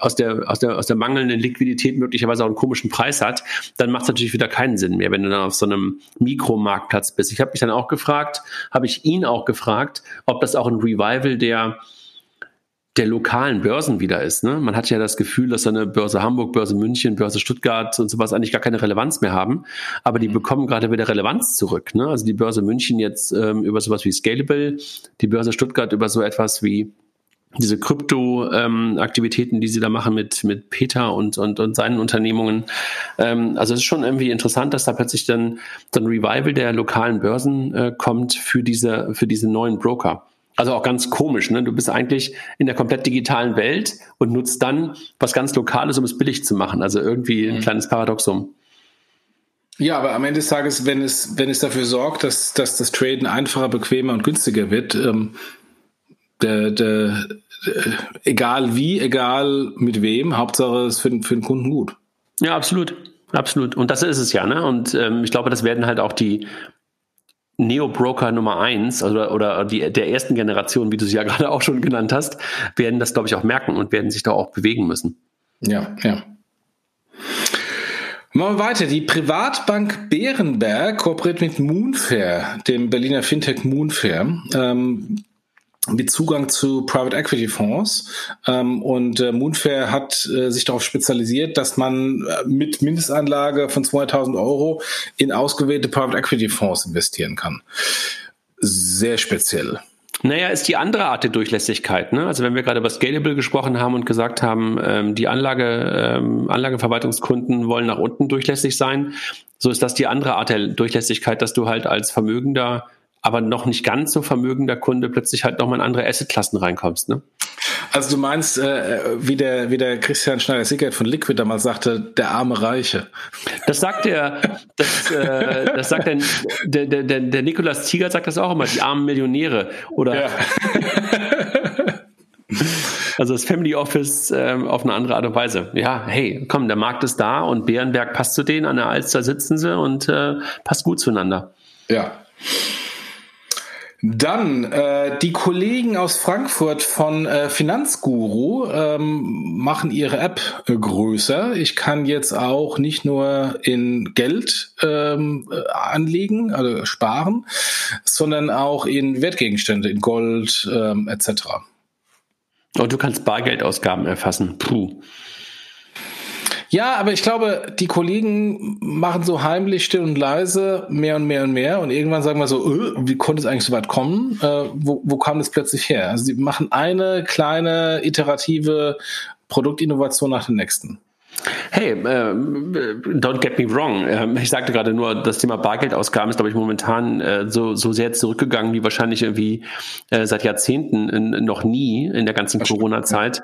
aus der, aus der, aus der mangelnden Liquidität möglicherweise auch einen komischen Preis hat, dann macht es natürlich wieder keinen Sinn mehr, wenn du dann auf so einem Mikromarktplatz bist. Ich habe mich dann auch gefragt, habe ich ihn auch gefragt, ob das auch ein Revival der der lokalen Börsen wieder ist. Ne? Man hat ja das Gefühl, dass eine Börse Hamburg, Börse München, Börse Stuttgart und sowas eigentlich gar keine Relevanz mehr haben. Aber die mhm. bekommen gerade wieder Relevanz zurück. Ne? Also die Börse München jetzt ähm, über sowas wie Scalable, die Börse Stuttgart über so etwas wie diese Krypto-Aktivitäten, ähm, die sie da machen mit, mit Peter und, und, und seinen Unternehmungen. Ähm, also es ist schon irgendwie interessant, dass da plötzlich dann so ein Revival der lokalen Börsen äh, kommt für diese, für diese neuen Broker. Also auch ganz komisch, ne? Du bist eigentlich in der komplett digitalen Welt und nutzt dann was ganz Lokales, um es billig zu machen. Also irgendwie ein mhm. kleines Paradoxum. Ja, aber am Ende des Tages, wenn es, wenn es dafür sorgt, dass, dass das Traden einfacher, bequemer und günstiger wird, ähm, der, der, der, egal wie, egal mit wem, Hauptsache es ist für, für den Kunden gut. Ja, absolut. Absolut. Und das ist es ja, ne? Und ähm, ich glaube, das werden halt auch die, Neo-Broker Nummer eins oder, oder die, der ersten Generation, wie du sie ja [LAUGHS] gerade auch schon genannt hast, werden das, glaube ich, auch merken und werden sich da auch bewegen müssen. Ja, ja. Machen wir weiter. Die Privatbank Bärenberg kooperiert mit Moonfair, dem Berliner Fintech Moonfair. Ähm, mit Zugang zu Private Equity Fonds. Ähm, und äh, Moonfair hat äh, sich darauf spezialisiert, dass man äh, mit Mindestanlage von 200.000 Euro in ausgewählte Private Equity Fonds investieren kann. Sehr speziell. Naja, ist die andere Art der Durchlässigkeit. Ne? Also wenn wir gerade über Scalable gesprochen haben und gesagt haben, ähm, die Anlage, ähm, Anlageverwaltungskunden wollen nach unten durchlässig sein, so ist das die andere Art der Durchlässigkeit, dass du halt als Vermögender aber noch nicht ganz so vermögender Kunde plötzlich halt nochmal in andere Assetklassen reinkommst. Ne? Also du meinst, äh, wie, der, wie der Christian Schneider-Sickert von Liquid damals sagte, der arme Reiche. Das sagt der, das, äh, das sagt der, der, der, der Nikolas Tiger sagt das auch immer, die armen Millionäre. Oder ja. [LAUGHS] Also das Family Office ähm, auf eine andere Art und Weise. Ja, hey, komm, der Markt ist da und Bärenberg passt zu denen, an der Alster sitzen sie und äh, passt gut zueinander. Ja. Dann äh, die Kollegen aus Frankfurt von äh, Finanzguru ähm, machen ihre App äh, größer. Ich kann jetzt auch nicht nur in Geld ähm, äh, anlegen, also sparen, sondern auch in Wertgegenstände, in Gold ähm, etc. Und du kannst Bargeldausgaben erfassen. Puh. Ja, aber ich glaube, die Kollegen machen so heimlich, still und leise mehr und mehr und mehr und irgendwann sagen wir so, öh, wie konnte es eigentlich so weit kommen? Äh, wo, wo kam das plötzlich her? Also sie machen eine kleine iterative Produktinnovation nach der nächsten. Hey, äh, don't get me wrong. Ähm, ich sagte gerade nur, das Thema Bargeldausgaben ist, glaube ich, momentan äh, so, so sehr zurückgegangen wie wahrscheinlich irgendwie äh, seit Jahrzehnten in, noch nie in der ganzen Corona-Zeit.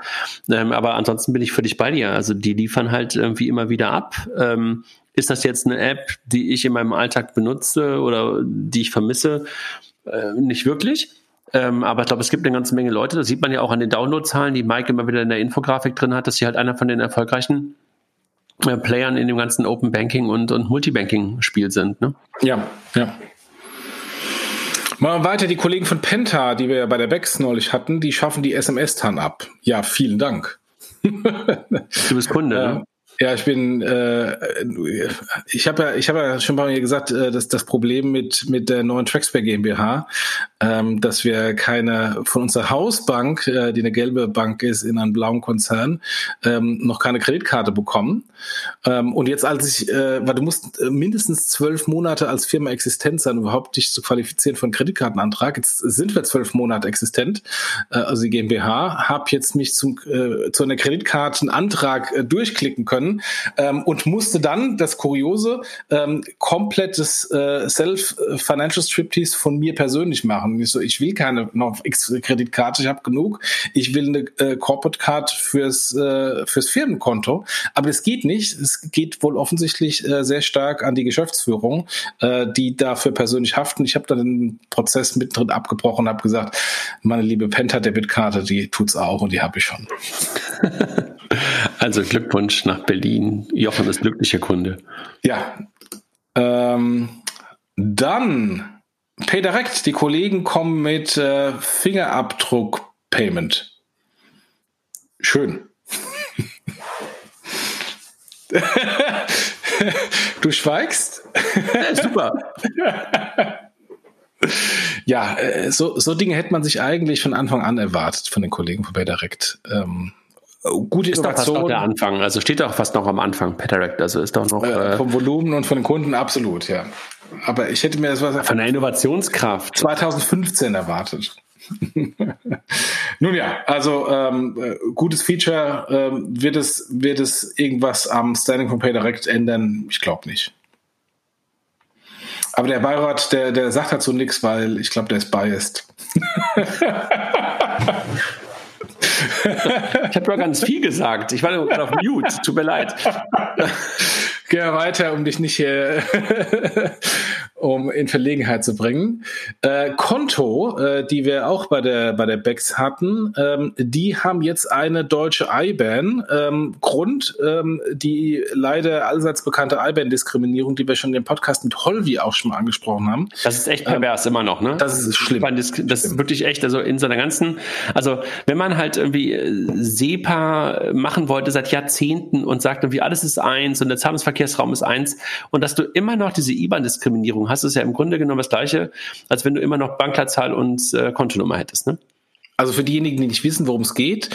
Ähm, aber ansonsten bin ich völlig bei dir. Also die liefern halt irgendwie immer wieder ab. Ähm, ist das jetzt eine App, die ich in meinem Alltag benutze oder die ich vermisse? Äh, nicht wirklich. Ähm, aber ich glaube, es gibt eine ganze Menge Leute, das sieht man ja auch an den Downloadzahlen, die Mike immer wieder in der Infografik drin hat, dass sie halt einer von den erfolgreichen äh, Playern in dem ganzen Open Banking und, und Multibanking-Spiel sind. Ne? Ja, ja. Mal weiter, die Kollegen von Penta, die wir ja bei der Bex neulich hatten, die schaffen die SMS-TAN ab. Ja, vielen Dank. [LAUGHS] du bist Kunde, ne? Ja, ich bin, äh, ich habe ja, ich habe ja schon mal gesagt, äh, dass das Problem mit mit der neuen Traxper GmbH, ähm, dass wir keine von unserer Hausbank, äh, die eine gelbe Bank ist, in einem blauen Konzern, ähm, noch keine Kreditkarte bekommen. Ähm, und jetzt als ich, äh, weil du musst äh, mindestens zwölf Monate als Firma existent sein, um überhaupt dich zu qualifizieren für einen Kreditkartenantrag. Jetzt sind wir zwölf Monate existent, äh, also die GmbH, habe jetzt mich zum äh, zu einer Kreditkartenantrag äh, durchklicken können ähm, und musste dann, das Kuriose, ähm, komplettes äh, Self-Financial Striptease von mir persönlich machen. Ich so, ich will keine noch X-Kreditkarte, ich habe genug. Ich will eine äh, Corporate Card fürs, äh, fürs Firmenkonto. Aber es geht nicht. Es geht wohl offensichtlich äh, sehr stark an die Geschäftsführung, äh, die dafür persönlich haften. Ich habe dann den Prozess mittendrin abgebrochen und habe gesagt, meine liebe Penta-Debitkarte, die tut's auch und die habe ich schon. [LAUGHS] Also Glückwunsch nach Berlin. Jochen ist glücklicher Kunde. Ja. Ähm, dann PayDirect. Die Kollegen kommen mit äh, Fingerabdruck-Payment. Schön. [LAUGHS] du schweigst? Super. [LAUGHS] ja, äh, so, so Dinge hätte man sich eigentlich von Anfang an erwartet von den Kollegen von PayDirect. Ähm, gute ist Innovation. Doch fast noch der Anfang, also steht doch fast noch am Anfang, Peteract, also ist doch noch. Äh, vom Volumen und von den Kunden absolut, ja. Aber ich hätte mir das was. Von der Innovationskraft. 2015 erwartet. [LAUGHS] Nun ja, also ähm, äh, gutes Feature. Ähm, wird, es, wird es irgendwas am Standing von PayDirect ändern? Ich glaube nicht. Aber der Beirat, der, der sagt dazu nichts, weil ich glaube, der ist biased. [LAUGHS] ich habe ja ganz viel gesagt. Ich war gerade auf Mute. Tut mir leid. [LAUGHS] Geh weiter, um dich nicht hier [LAUGHS] um in Verlegenheit zu bringen. Äh, Konto, äh, die wir auch bei der bei der Bex hatten, ähm, die haben jetzt eine deutsche IBAN. Ähm, Grund ähm, die leider allseits bekannte IBAN-Diskriminierung, die wir schon im Podcast mit Holvi auch schon mal angesprochen haben. Das ist echt pervers ähm, immer noch, ne? Das ist schlimm. Das, das ist wirklich echt, also in seiner ganzen, also wenn man halt irgendwie äh, SEPA machen wollte seit Jahrzehnten und sagt irgendwie alles ist eins und der Zahlungsverkehrsraum ist eins und dass du immer noch diese IBAN-Diskriminierung hast, ist ja im Grunde genommen das Gleiche, als wenn du immer noch Bankleitzahl und äh, Kontonummer hättest. Ne? Also für diejenigen, die nicht wissen, worum es geht,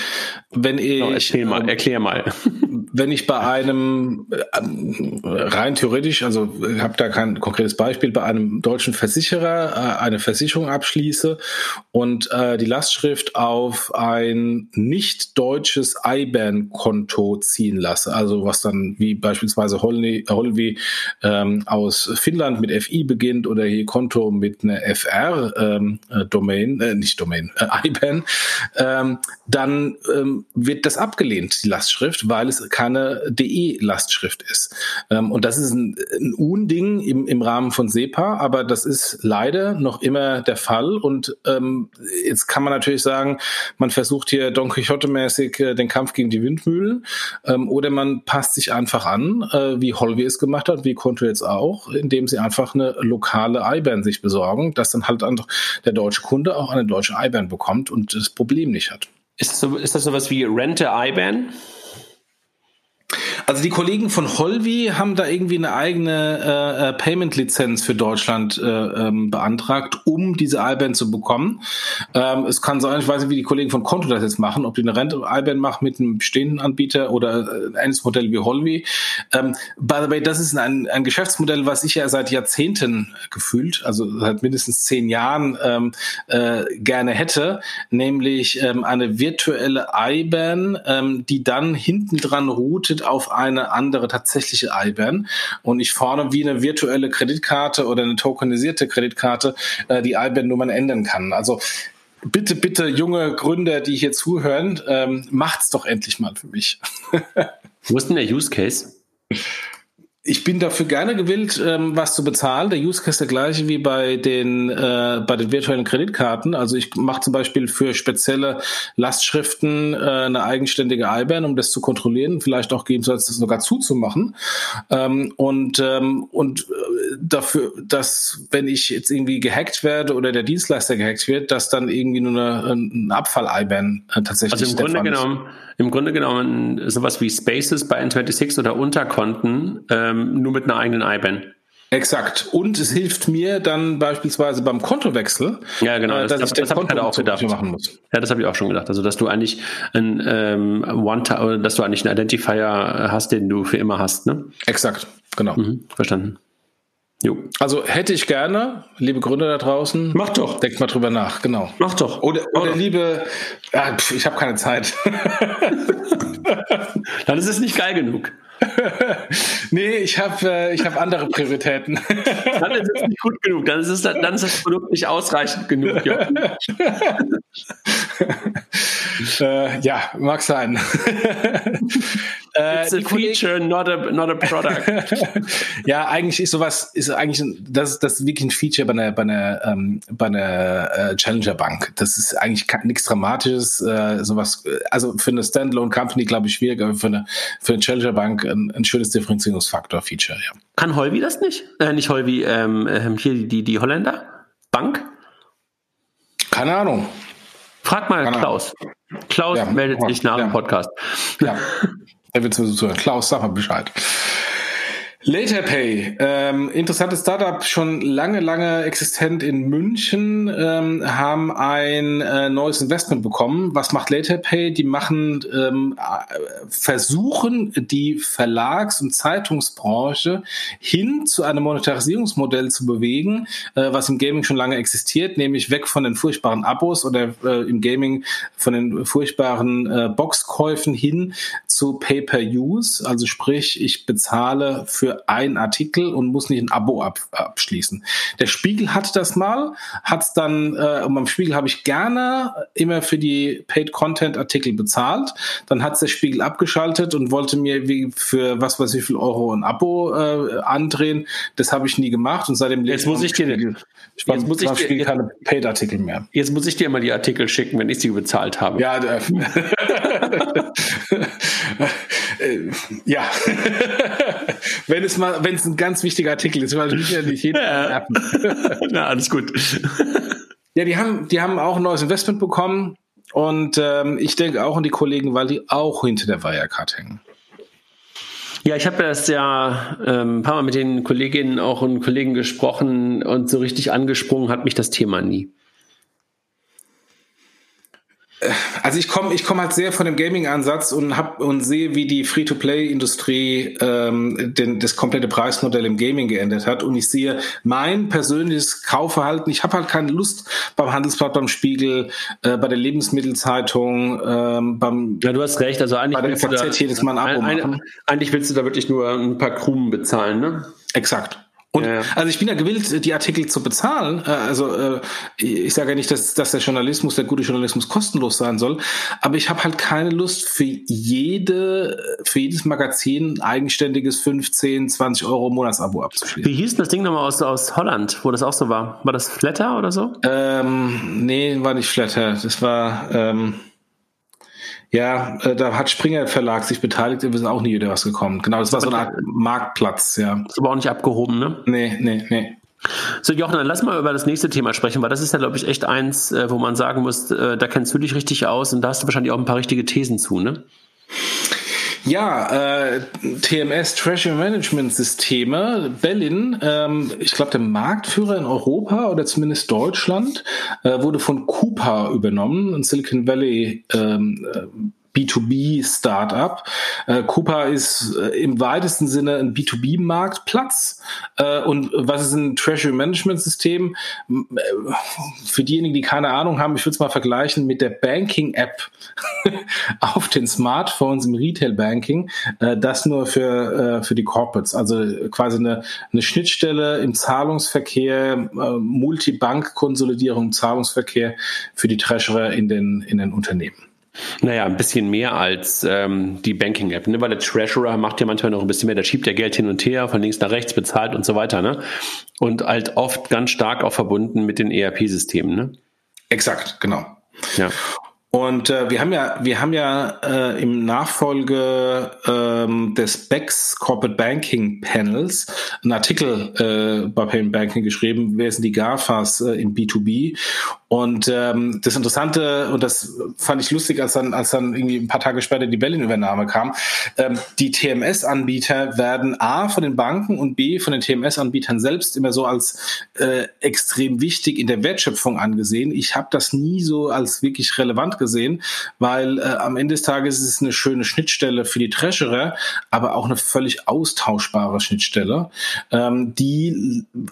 wenn ich. No, mal, ähm, erklär mal. [LAUGHS] wenn ich bei einem äh, rein theoretisch, also ich habe da kein konkretes Beispiel, bei einem deutschen Versicherer äh, eine Versicherung abschließe und äh, die Lastschrift auf ein nicht deutsches IBAN-Konto ziehen lasse, also was dann wie beispielsweise Holvi, Holvi ähm, aus Finnland mit FI beginnt oder hier Konto mit einer FR-Domain, ähm, äh, nicht Domain, äh, IBAN, ähm, dann ähm, wird das abgelehnt, die Lastschrift, weil es keine DE-Lastschrift ist. Ähm, und das ist ein, ein Unding im, im Rahmen von SEPA, aber das ist leider noch immer der Fall. Und ähm, jetzt kann man natürlich sagen, man versucht hier Don Quixote-mäßig äh, den Kampf gegen die Windmühlen ähm, oder man passt sich einfach an, äh, wie Holvi es gemacht hat, wie Conto jetzt auch, indem sie einfach eine lokale IBAN sich besorgen, dass dann halt der deutsche Kunde auch eine deutsche IBAN bekommt und das Problem nicht hat. Ist das, so, ist das sowas wie Rente IBAN? Also die Kollegen von Holvi haben da irgendwie eine eigene äh, äh, Payment-Lizenz für Deutschland äh, ähm, beantragt, um diese IBAN zu bekommen. Ähm, es kann sein, ich weiß nicht, wie die Kollegen von Konto das jetzt machen, ob die eine Rente-IBAN machen mit einem bestehenden Anbieter oder äh, ein ähnliches Modell wie Holvi. Ähm, by the way, das ist ein, ein Geschäftsmodell, was ich ja seit Jahrzehnten gefühlt, also seit mindestens zehn Jahren ähm, äh, gerne hätte, nämlich ähm, eine virtuelle IBAN, ähm, die dann hinten dran routet auf eine andere tatsächliche IBAN und ich vorne wie eine virtuelle Kreditkarte oder eine tokenisierte Kreditkarte äh, die IBAN-Nummern ändern kann. Also bitte, bitte, junge Gründer, die hier zuhören, ähm, macht's doch endlich mal für mich. [LAUGHS] Wo ist denn der Use Case? Ich bin dafür gerne gewillt, ähm, was zu bezahlen. Der Use Case ist der gleiche wie bei den äh, bei den virtuellen Kreditkarten. Also ich mache zum Beispiel für spezielle Lastschriften äh, eine eigenständige IBAN, um das zu kontrollieren, vielleicht auch gegebenenfalls das sogar zuzumachen. Ähm, und ähm, und äh, dafür, dass wenn ich jetzt irgendwie gehackt werde oder der Dienstleister gehackt wird, dass dann irgendwie nur eine, ein Abfall-IBAN äh, tatsächlich. Also im Grunde genommen im Grunde genommen sowas wie Spaces bei N26 oder Unterkonten, ähm, nur mit einer eigenen IBAN. Exakt. Und es hilft mir dann beispielsweise beim Kontowechsel, ja, genau. Äh, das, dass das, ich das habe ich auch gedacht. machen muss. Ja, das habe ich auch schon gedacht. Also dass du eigentlich ein ähm, One dass du eigentlich einen Identifier hast, den du für immer hast, ne? Exakt, genau. Mhm, verstanden. Jo. Also hätte ich gerne, liebe Gründer da draußen. Mach doch. Denkt mal drüber nach, genau. Mach doch. Oder, oder doch. liebe, ja, pf, ich habe keine Zeit. [LAUGHS] Dann ist es nicht geil genug. [LAUGHS] nee, ich habe äh, hab andere Prioritäten. [LAUGHS] dann ist es nicht gut genug, dann ist, es, dann ist das Produkt nicht ausreichend genug. Äh, ja, mag sein. [LAUGHS] It's a feature, not a, not a product. [LAUGHS] ja, eigentlich ist sowas, ist eigentlich, das, das ist wirklich ein Feature bei einer, bei einer, ähm, bei einer äh, Challenger Bank. Das ist eigentlich nichts Dramatisches, äh, sowas, also für eine Standalone Company glaube ich schwierig, aber für eine, für eine Challenger Bank ein, ein schönes Differenzierungsfaktor-Feature, ja. Kann Holvi das nicht? Äh, nicht Holvi, ähm, ähm, hier die, die Holländer? Bank? Keine Ahnung. Frag mal Keine Klaus. Ahnung. Klaus ja, meldet sich nach ja. dem Podcast. Ja, er wird so Klaus, sag mal Bescheid. LaterPay, ähm, interessantes Startup, schon lange, lange existent in München, ähm, haben ein äh, neues Investment bekommen. Was macht LaterPay? Die machen, ähm, äh, versuchen die Verlags- und Zeitungsbranche hin zu einem Monetarisierungsmodell zu bewegen, äh, was im Gaming schon lange existiert, nämlich weg von den furchtbaren Abos oder äh, im Gaming von den furchtbaren äh, Boxkäufen hin zu Pay-per-Use. Also sprich, ich bezahle für für einen Artikel und muss nicht ein Abo ab, abschließen. Der Spiegel hat das mal, hat es dann, äh, und beim Spiegel habe ich gerne immer für die Paid-Content-Artikel bezahlt. Dann hat der Spiegel abgeschaltet und wollte mir wie für was weiß ich viel Euro ein Abo äh, andrehen. Das habe ich nie gemacht und seitdem jetzt muss ich dir Spiegel, jetzt muss ich dir, jetzt, keine Paid-Artikel mehr. Jetzt muss ich dir mal die Artikel schicken, wenn ich sie bezahlt habe. Ja, äh, [LAUGHS] [LAUGHS] äh, ja. [LAUGHS] wenn es mal, wenn es ein ganz wichtiger Artikel ist, weil ich ja nicht jeden [LAUGHS] ja. [LAUGHS] Na, alles gut. ja, die haben, die haben auch ein neues Investment bekommen und ähm, ich denke auch an die Kollegen, weil die auch hinter der Wirecard hängen. Ja, ich habe das ja ähm, ein paar Mal mit den Kolleginnen auch und Kollegen gesprochen und so richtig angesprungen hat mich das Thema nie. Also ich komme ich komm halt sehr von dem Gaming-Ansatz und hab und sehe, wie die Free-to-Play-Industrie ähm, den, das komplette Preismodell im Gaming geändert hat. Und ich sehe mein persönliches Kaufverhalten. Ich habe halt keine Lust beim Handelsblatt, beim Spiegel, äh, bei der Lebensmittelzeitung, ähm, beim Ja, du hast recht. Also eigentlich bei der willst, du da, FAZ jedes Mal ein Abo ein, eigentlich willst du da wirklich nur ein paar Krumen bezahlen, ne? Exakt. Und Ja, also ich bin ja gewillt, die Artikel zu bezahlen. Äh, Also äh, ich sage ja nicht, dass, dass der Journalismus, der gute Journalismus kostenlos sein soll, aber ich habe halt keine Lust für jede, für jedes Magazin ein eigenständiges 15, 20 Euro Monatsabo abzuschließen. Wie hieß denn das Ding nochmal aus, aus Holland, wo das auch so war? War das Flatter oder so? Ähm, nee, war nicht Flatter. Das war ähm, ja, äh, da hat Springer Verlag sich beteiligt, wir sind auch nie wieder was gekommen. Genau, das war so eine Art Marktplatz, ja. Ist aber auch nicht abgehoben, ne? Nee, nee, nee. So, Jochen, dann lass mal über das nächste Thema sprechen, weil das ist ja, glaube ich, echt eins, äh, wo man sagen muss, äh, da kennst du dich richtig aus und da hast du wahrscheinlich auch ein paar richtige Thesen zu, ne? Ja, äh, TMS Treasury Management Systeme, Bellin, ähm, ich glaube der Marktführer in Europa oder zumindest Deutschland, äh, wurde von Coupa übernommen, ein Silicon Valley ähm, äh, B2B-Startup. Äh, Coupa ist äh, im weitesten Sinne ein B2B-Marktplatz. Äh, und was ist ein Treasury Management System? M- äh, Für diejenigen, die keine Ahnung haben, ich würde es mal vergleichen mit der Banking-App [LAUGHS] auf den Smartphones im Retail-Banking. Äh, das nur für, äh, für die Corporates. Also quasi eine, eine Schnittstelle im Zahlungsverkehr, äh, Multibank-Konsolidierung Zahlungsverkehr für die Treasurer in den, in den Unternehmen. Naja, ein bisschen mehr als ähm, die Banking-App, ne? weil der Treasurer macht ja manchmal noch ein bisschen mehr, der schiebt ja Geld hin und her, von links nach rechts bezahlt und so weiter. Ne? Und halt oft ganz stark auch verbunden mit den ERP-Systemen. Ne? Exakt, genau. Ja. Und äh, wir haben ja, wir haben ja äh, im Nachfolge ähm, des BEX Corporate Banking Panels einen Artikel äh, bei Payment Banking geschrieben, wer sind die GAFAs äh, im B2B? Und ähm, das Interessante, und das fand ich lustig, als dann, als dann irgendwie ein paar Tage später die Berlin-Übernahme kam, ähm, die TMS-Anbieter werden A von den Banken und B von den TMS-Anbietern selbst immer so als äh, extrem wichtig in der Wertschöpfung angesehen. Ich habe das nie so als wirklich relevant gesehen, weil äh, am Ende des Tages ist es eine schöne Schnittstelle für die Treasurer, aber auch eine völlig austauschbare Schnittstelle, ähm, die äh,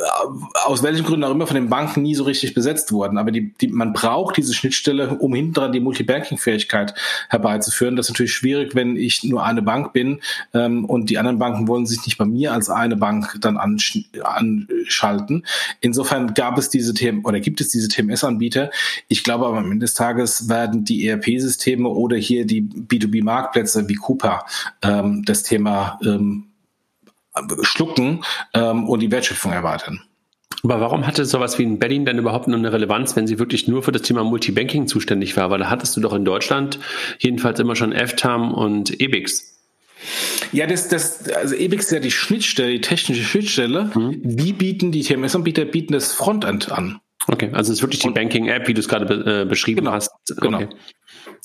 aus welchen Gründen auch immer von den Banken nie so richtig besetzt wurden. Aber die, die, man braucht diese Schnittstelle, um hinten dran die Multibanking-Fähigkeit herbeizuführen. Das ist natürlich schwierig, wenn ich nur eine Bank bin ähm, und die anderen Banken wollen sich nicht bei mir als eine Bank dann ansch anschalten. Insofern gab es diese TM oder gibt es diese TMS-Anbieter. Ich glaube aber am Ende des Tages werden die ERP-Systeme oder hier die B2B-Marktplätze wie Coupa ähm, das Thema ähm, schlucken ähm, und die Wertschöpfung erweitern. Aber warum hatte sowas wie in Berlin denn überhaupt nur eine Relevanz, wenn sie wirklich nur für das Thema Multibanking zuständig war? Weil da hattest du doch in Deutschland jedenfalls immer schon FTAM und EBIX. Ja, das, das, also EBIX ist ja die Schnittstelle, die technische Schnittstelle. Die bieten, die TMS-Anbieter bieten das Frontend an. Okay, also es ist wirklich die Banking-App, wie du es gerade äh, beschrieben Genau, hast. genau. Okay.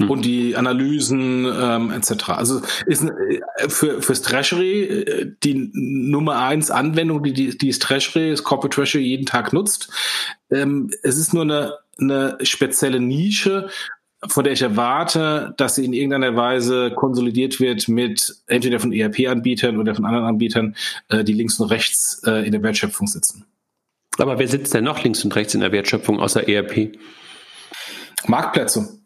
und die Analysen ähm, etc. Also ist äh, für fürs Treasury äh, die Nummer eins Anwendung, die die, die das Treasury, das Corporate Treasury jeden Tag nutzt. Ähm, es ist nur eine, eine spezielle Nische, von der ich erwarte, dass sie in irgendeiner Weise konsolidiert wird mit entweder von ERP-Anbietern oder von anderen Anbietern, äh, die links und rechts äh, in der Wertschöpfung sitzen. Aber wer sitzt denn noch links und rechts in der Wertschöpfung außer ERP? Marktplätze.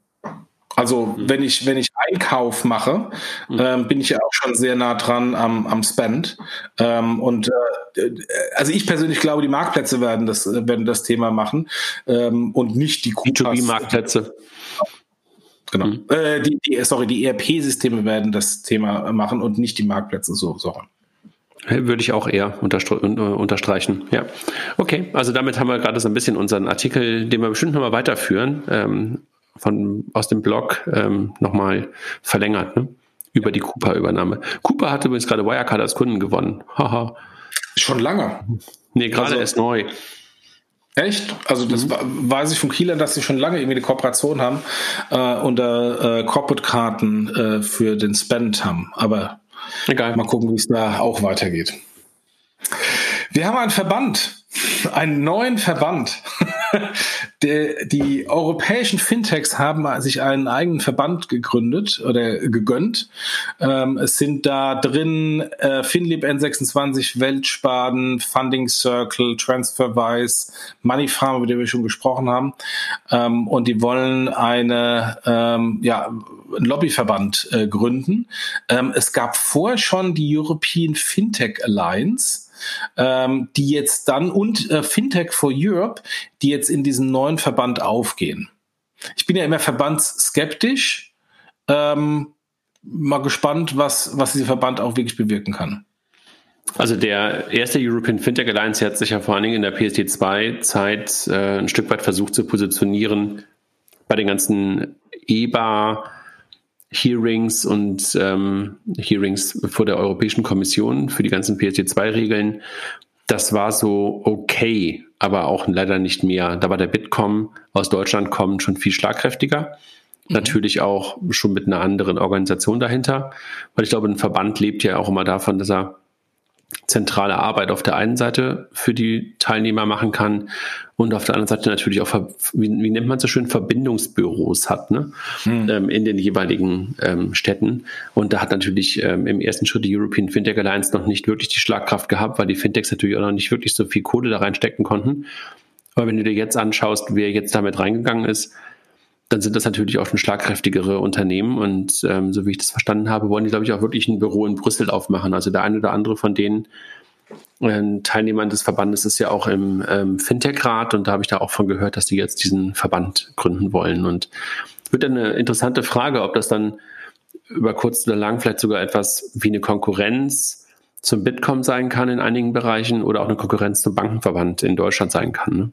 Also wenn ich wenn ich Einkauf mache, ähm, bin ich ja auch schon sehr nah dran am, am Spend. Ähm, und äh, also ich persönlich glaube, die Marktplätze werden das äh, werden das Thema machen ähm, und nicht die Coupas. B2B-Marktplätze. Genau. Äh, die, die, sorry, die ERP-Systeme werden das Thema machen und nicht die Marktplätze so. so. Würde ich auch eher äh, unterstreichen. Ja. Okay, also damit haben wir gerade so ein bisschen unseren Artikel, den wir bestimmt nochmal weiterführen, ähm, von, aus dem Blog ähm, nochmal verlängert, ne? über die Cooper-Übernahme. Cooper hat übrigens gerade Wirecard als Kunden gewonnen. Haha. Schon lange. Nee, gerade Also- erst neu. Echt? Also das wa- weiß ich von Kielern, dass sie schon lange irgendwie eine Kooperation haben äh, und äh, Corporate-Karten äh, für den Spend haben. Aber Egal. Mal gucken, wie es da auch weitergeht. Wir haben einen Verband, einen neuen Verband. [LAUGHS] der, die europäischen Fintechs haben sich einen eigenen Verband gegründet oder gegönnt. Ähm, es sind da drin äh, Finlib N26, Weltspaden, Funding Circle, TransferWise, Moneyfarm, über den wir schon gesprochen haben. Ähm, und die wollen eine, ähm, ja, Lobbyverband äh, gründen. Ähm, es gab vorher schon die European Fintech Alliance ähm, die jetzt dann und äh, Fintech for Europe, die jetzt in diesem neuen Verband aufgehen. Ich bin ja immer verbandsskeptisch. Ähm, mal gespannt, was, was dieser Verband auch wirklich bewirken kann. Also der erste European Fintech Alliance hat sich ja vor allen Dingen in der PSD2-Zeit äh, ein Stück weit versucht zu positionieren bei den ganzen EBA, Hearings und ähm, Hearings vor der Europäischen Kommission für die ganzen PSD2-Regeln. Das war so okay, aber auch leider nicht mehr. Da war der Bitkom aus Deutschland kommen schon viel schlagkräftiger. Mhm. Natürlich auch schon mit einer anderen Organisation dahinter, weil ich glaube, ein Verband lebt ja auch immer davon, dass er zentrale Arbeit auf der einen Seite für die Teilnehmer machen kann und auf der anderen Seite natürlich auch, wie, wie nennt man so schön, Verbindungsbüros hat ne? Hm. Ähm, in den jeweiligen ähm, Städten. Und da hat natürlich ähm, im ersten Schritt die European Fintech Alliance noch nicht wirklich die Schlagkraft gehabt, weil die Fintechs natürlich auch noch nicht wirklich so viel Kohle da reinstecken konnten. Aber wenn du dir jetzt anschaust, wer jetzt damit reingegangen ist, dann sind das natürlich auch schon schlagkräftigere Unternehmen. Und ähm, so wie ich das verstanden habe, wollen die, glaube ich, auch wirklich ein Büro in Brüssel aufmachen. Also der eine oder andere von denen äh, Teilnehmern des Verbandes ist ja auch im ähm, Fintech-Rat und da habe ich da auch von gehört, dass die jetzt diesen Verband gründen wollen. Und wird dann eine interessante Frage, ob das dann über kurz oder lang vielleicht sogar etwas wie eine Konkurrenz zum Bitkom sein kann in einigen Bereichen oder auch eine Konkurrenz zum Bankenverband in Deutschland sein kann. Ne?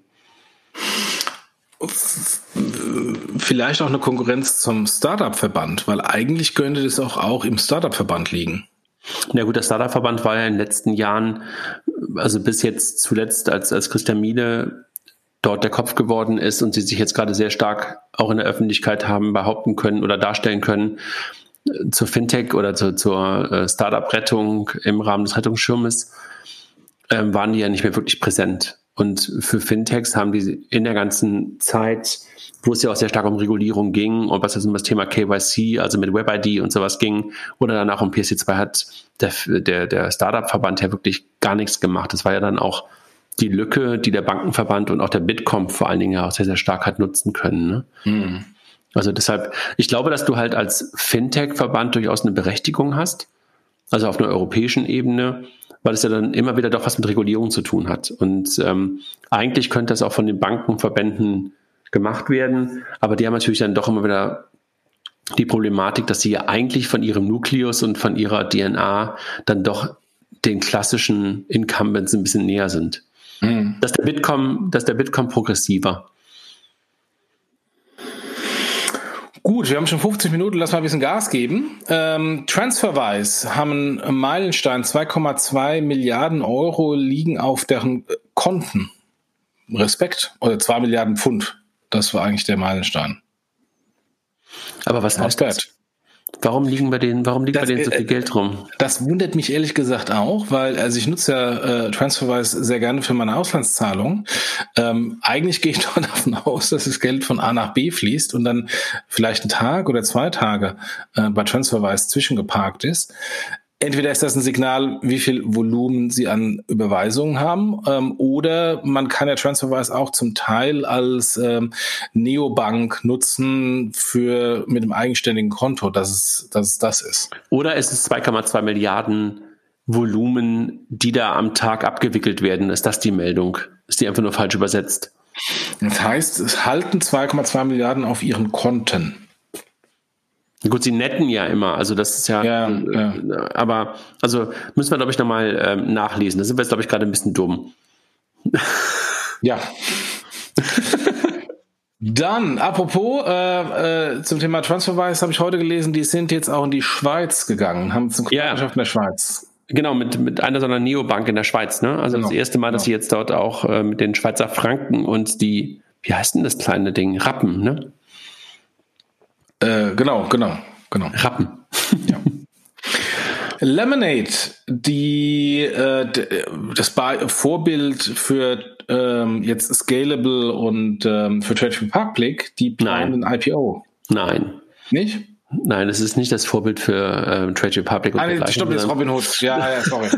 Vielleicht auch eine Konkurrenz zum Startup-Verband, weil eigentlich könnte das auch, auch im Startup-Verband liegen. Na gut, der Startup-Verband war ja in den letzten Jahren, also bis jetzt zuletzt, als, als Christian Miele dort der Kopf geworden ist und sie sich jetzt gerade sehr stark auch in der Öffentlichkeit haben behaupten können oder darstellen können, zur Fintech oder zu, zur äh, Startup-Rettung im Rahmen des Rettungsschirmes, äh, waren die ja nicht mehr wirklich präsent. Und für Fintechs haben die in der ganzen Zeit, wo es ja auch sehr stark um Regulierung ging und was jetzt um das Thema KYC, also mit WebID und sowas ging, oder danach um PSC2 hat der, der, der Startup-Verband ja wirklich gar nichts gemacht. Das war ja dann auch die Lücke, die der Bankenverband und auch der Bitkom vor allen Dingen ja auch sehr, sehr stark hat nutzen können. Ne? Mhm. Also deshalb, ich glaube, dass du halt als Fintech-Verband durchaus eine Berechtigung hast, also auf einer europäischen Ebene, weil es ja dann immer wieder doch was mit Regulierung zu tun hat. Und ähm, eigentlich könnte das auch von den Bankenverbänden gemacht werden, aber die haben natürlich dann doch immer wieder die Problematik, dass sie ja eigentlich von ihrem Nukleus und von ihrer DNA dann doch den klassischen Incumbents ein bisschen näher sind. Mhm. Dass der Bitkom, dass der Bitkom progressiver. Gut, wir haben schon 50 Minuten, lass mal ein bisschen Gas geben. Ähm, Transferwise haben einen Meilenstein, 2,2 Milliarden Euro liegen auf deren Konten. Respekt. Oder 2 Milliarden Pfund. Das war eigentlich der Meilenstein. Aber was heißt das? Warum liegen bei denen, warum liegt das, bei denen so viel äh, Geld rum? Das wundert mich ehrlich gesagt auch, weil also ich nutze ja äh, Transferwise sehr gerne für meine Auslandszahlungen. Ähm, eigentlich gehe ich doch [LAUGHS] davon aus, dass das Geld von A nach B fließt und dann vielleicht einen Tag oder zwei Tage äh, bei Transferwise zwischengeparkt ist entweder ist das ein Signal, wie viel Volumen sie an Überweisungen haben, ähm, oder man kann ja TransferWise auch zum Teil als ähm, Neobank nutzen für mit einem eigenständigen Konto, dass es, dass es das ist. Oder ist es 2,2 Milliarden Volumen, die da am Tag abgewickelt werden? Ist das die Meldung? Ist die einfach nur falsch übersetzt? Das heißt, es halten 2,2 Milliarden auf ihren Konten. Gut, sie netten ja immer, also das ist ja, ja, äh, ja. aber also müssen wir, glaube ich, nochmal ähm, nachlesen. Da sind wir jetzt, glaube ich, gerade ein bisschen dumm. Ja. Dann, apropos, äh, äh, zum Thema Transferwise habe ich heute gelesen, die sind jetzt auch in die Schweiz gegangen, haben zum Partnerschaft ja. in der Schweiz. Genau, mit, mit einer so einer Neobank in der Schweiz, ne? Also genau. das erste Mal, dass genau. sie jetzt dort auch äh, mit den Schweizer Franken und die, wie heißt denn das kleine Ding? Rappen, ne? Äh, genau, genau, genau. Rappen. Ja. Lemonade, die äh, das Vorbild für ähm, jetzt Scalable und ähm, für Trade Republic, die planen ein IPO. Nein. Nicht? Nein, es ist nicht das Vorbild für ähm, Trade Republic. Und ah, nee, stimmt, das ist Robin Hood. Ja, ja, sorry.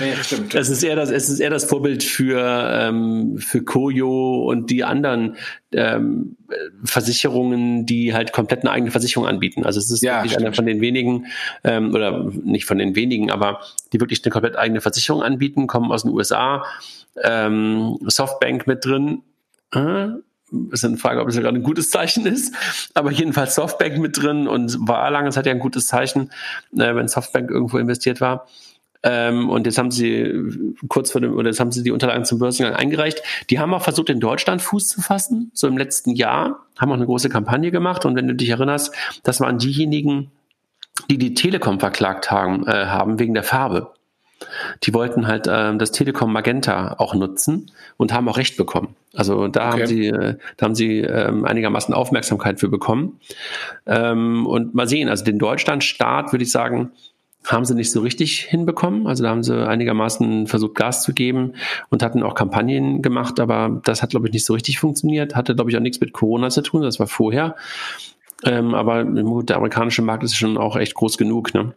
nee, [LAUGHS] stimmt. Es ist eher das, es ist eher das Vorbild für, ähm, für Koyo und die anderen ähm, Versicherungen, die halt komplett eine eigene Versicherung anbieten. Also es ist ja, wirklich einer von den wenigen, ähm, oder nicht von den wenigen, aber die wirklich eine komplett eigene Versicherung anbieten, kommen aus den USA. Ähm, Softbank mit drin. Äh, ist eine Frage, ob es gerade ein gutes Zeichen ist. Aber jedenfalls Softbank mit drin und war lange Zeit ja ein gutes Zeichen, äh, wenn Softbank irgendwo investiert war. Ähm, und jetzt haben sie kurz vor dem, oder jetzt haben sie die Unterlagen zum Börsengang eingereicht. Die haben auch versucht, in Deutschland Fuß zu fassen, so im letzten Jahr, haben auch eine große Kampagne gemacht. Und wenn du dich erinnerst, das waren diejenigen, die die Telekom verklagt haben, äh, haben wegen der Farbe. Die wollten halt äh, das Telekom Magenta auch nutzen und haben auch Recht bekommen. Also da okay. haben sie, äh, da haben sie ähm, einigermaßen Aufmerksamkeit für bekommen. Ähm, und mal sehen, also den Deutschlandstaat würde ich sagen, haben sie nicht so richtig hinbekommen. Also da haben sie einigermaßen versucht, Gas zu geben und hatten auch Kampagnen gemacht, aber das hat, glaube ich, nicht so richtig funktioniert. Hatte, glaube ich, auch nichts mit Corona zu tun, das war vorher. Ähm, aber der amerikanische Markt ist schon auch echt groß genug. Ne?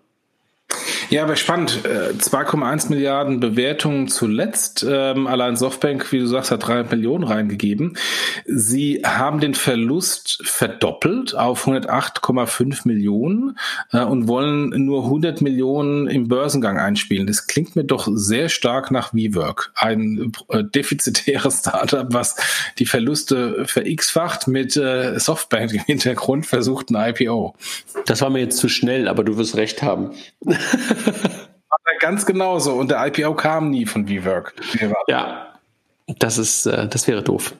Ja, aber spannend. 2,1 äh, Milliarden Bewertungen zuletzt. Ähm, allein Softbank, wie du sagst, hat 300 Millionen reingegeben. Sie haben den Verlust verdoppelt auf 108,5 Millionen äh, und wollen nur 100 Millionen im Börsengang einspielen. Das klingt mir doch sehr stark nach WeWork. Ein äh, defizitäres [LAUGHS] Startup, was die Verluste ver-x-facht mit Softbank im Hintergrund versucht ein IPO. Das war mir jetzt zu schnell, aber du wirst recht haben. Ganz genauso. Und der IPO kam nie von WeWork. Ja, das ist, äh, das wäre doof.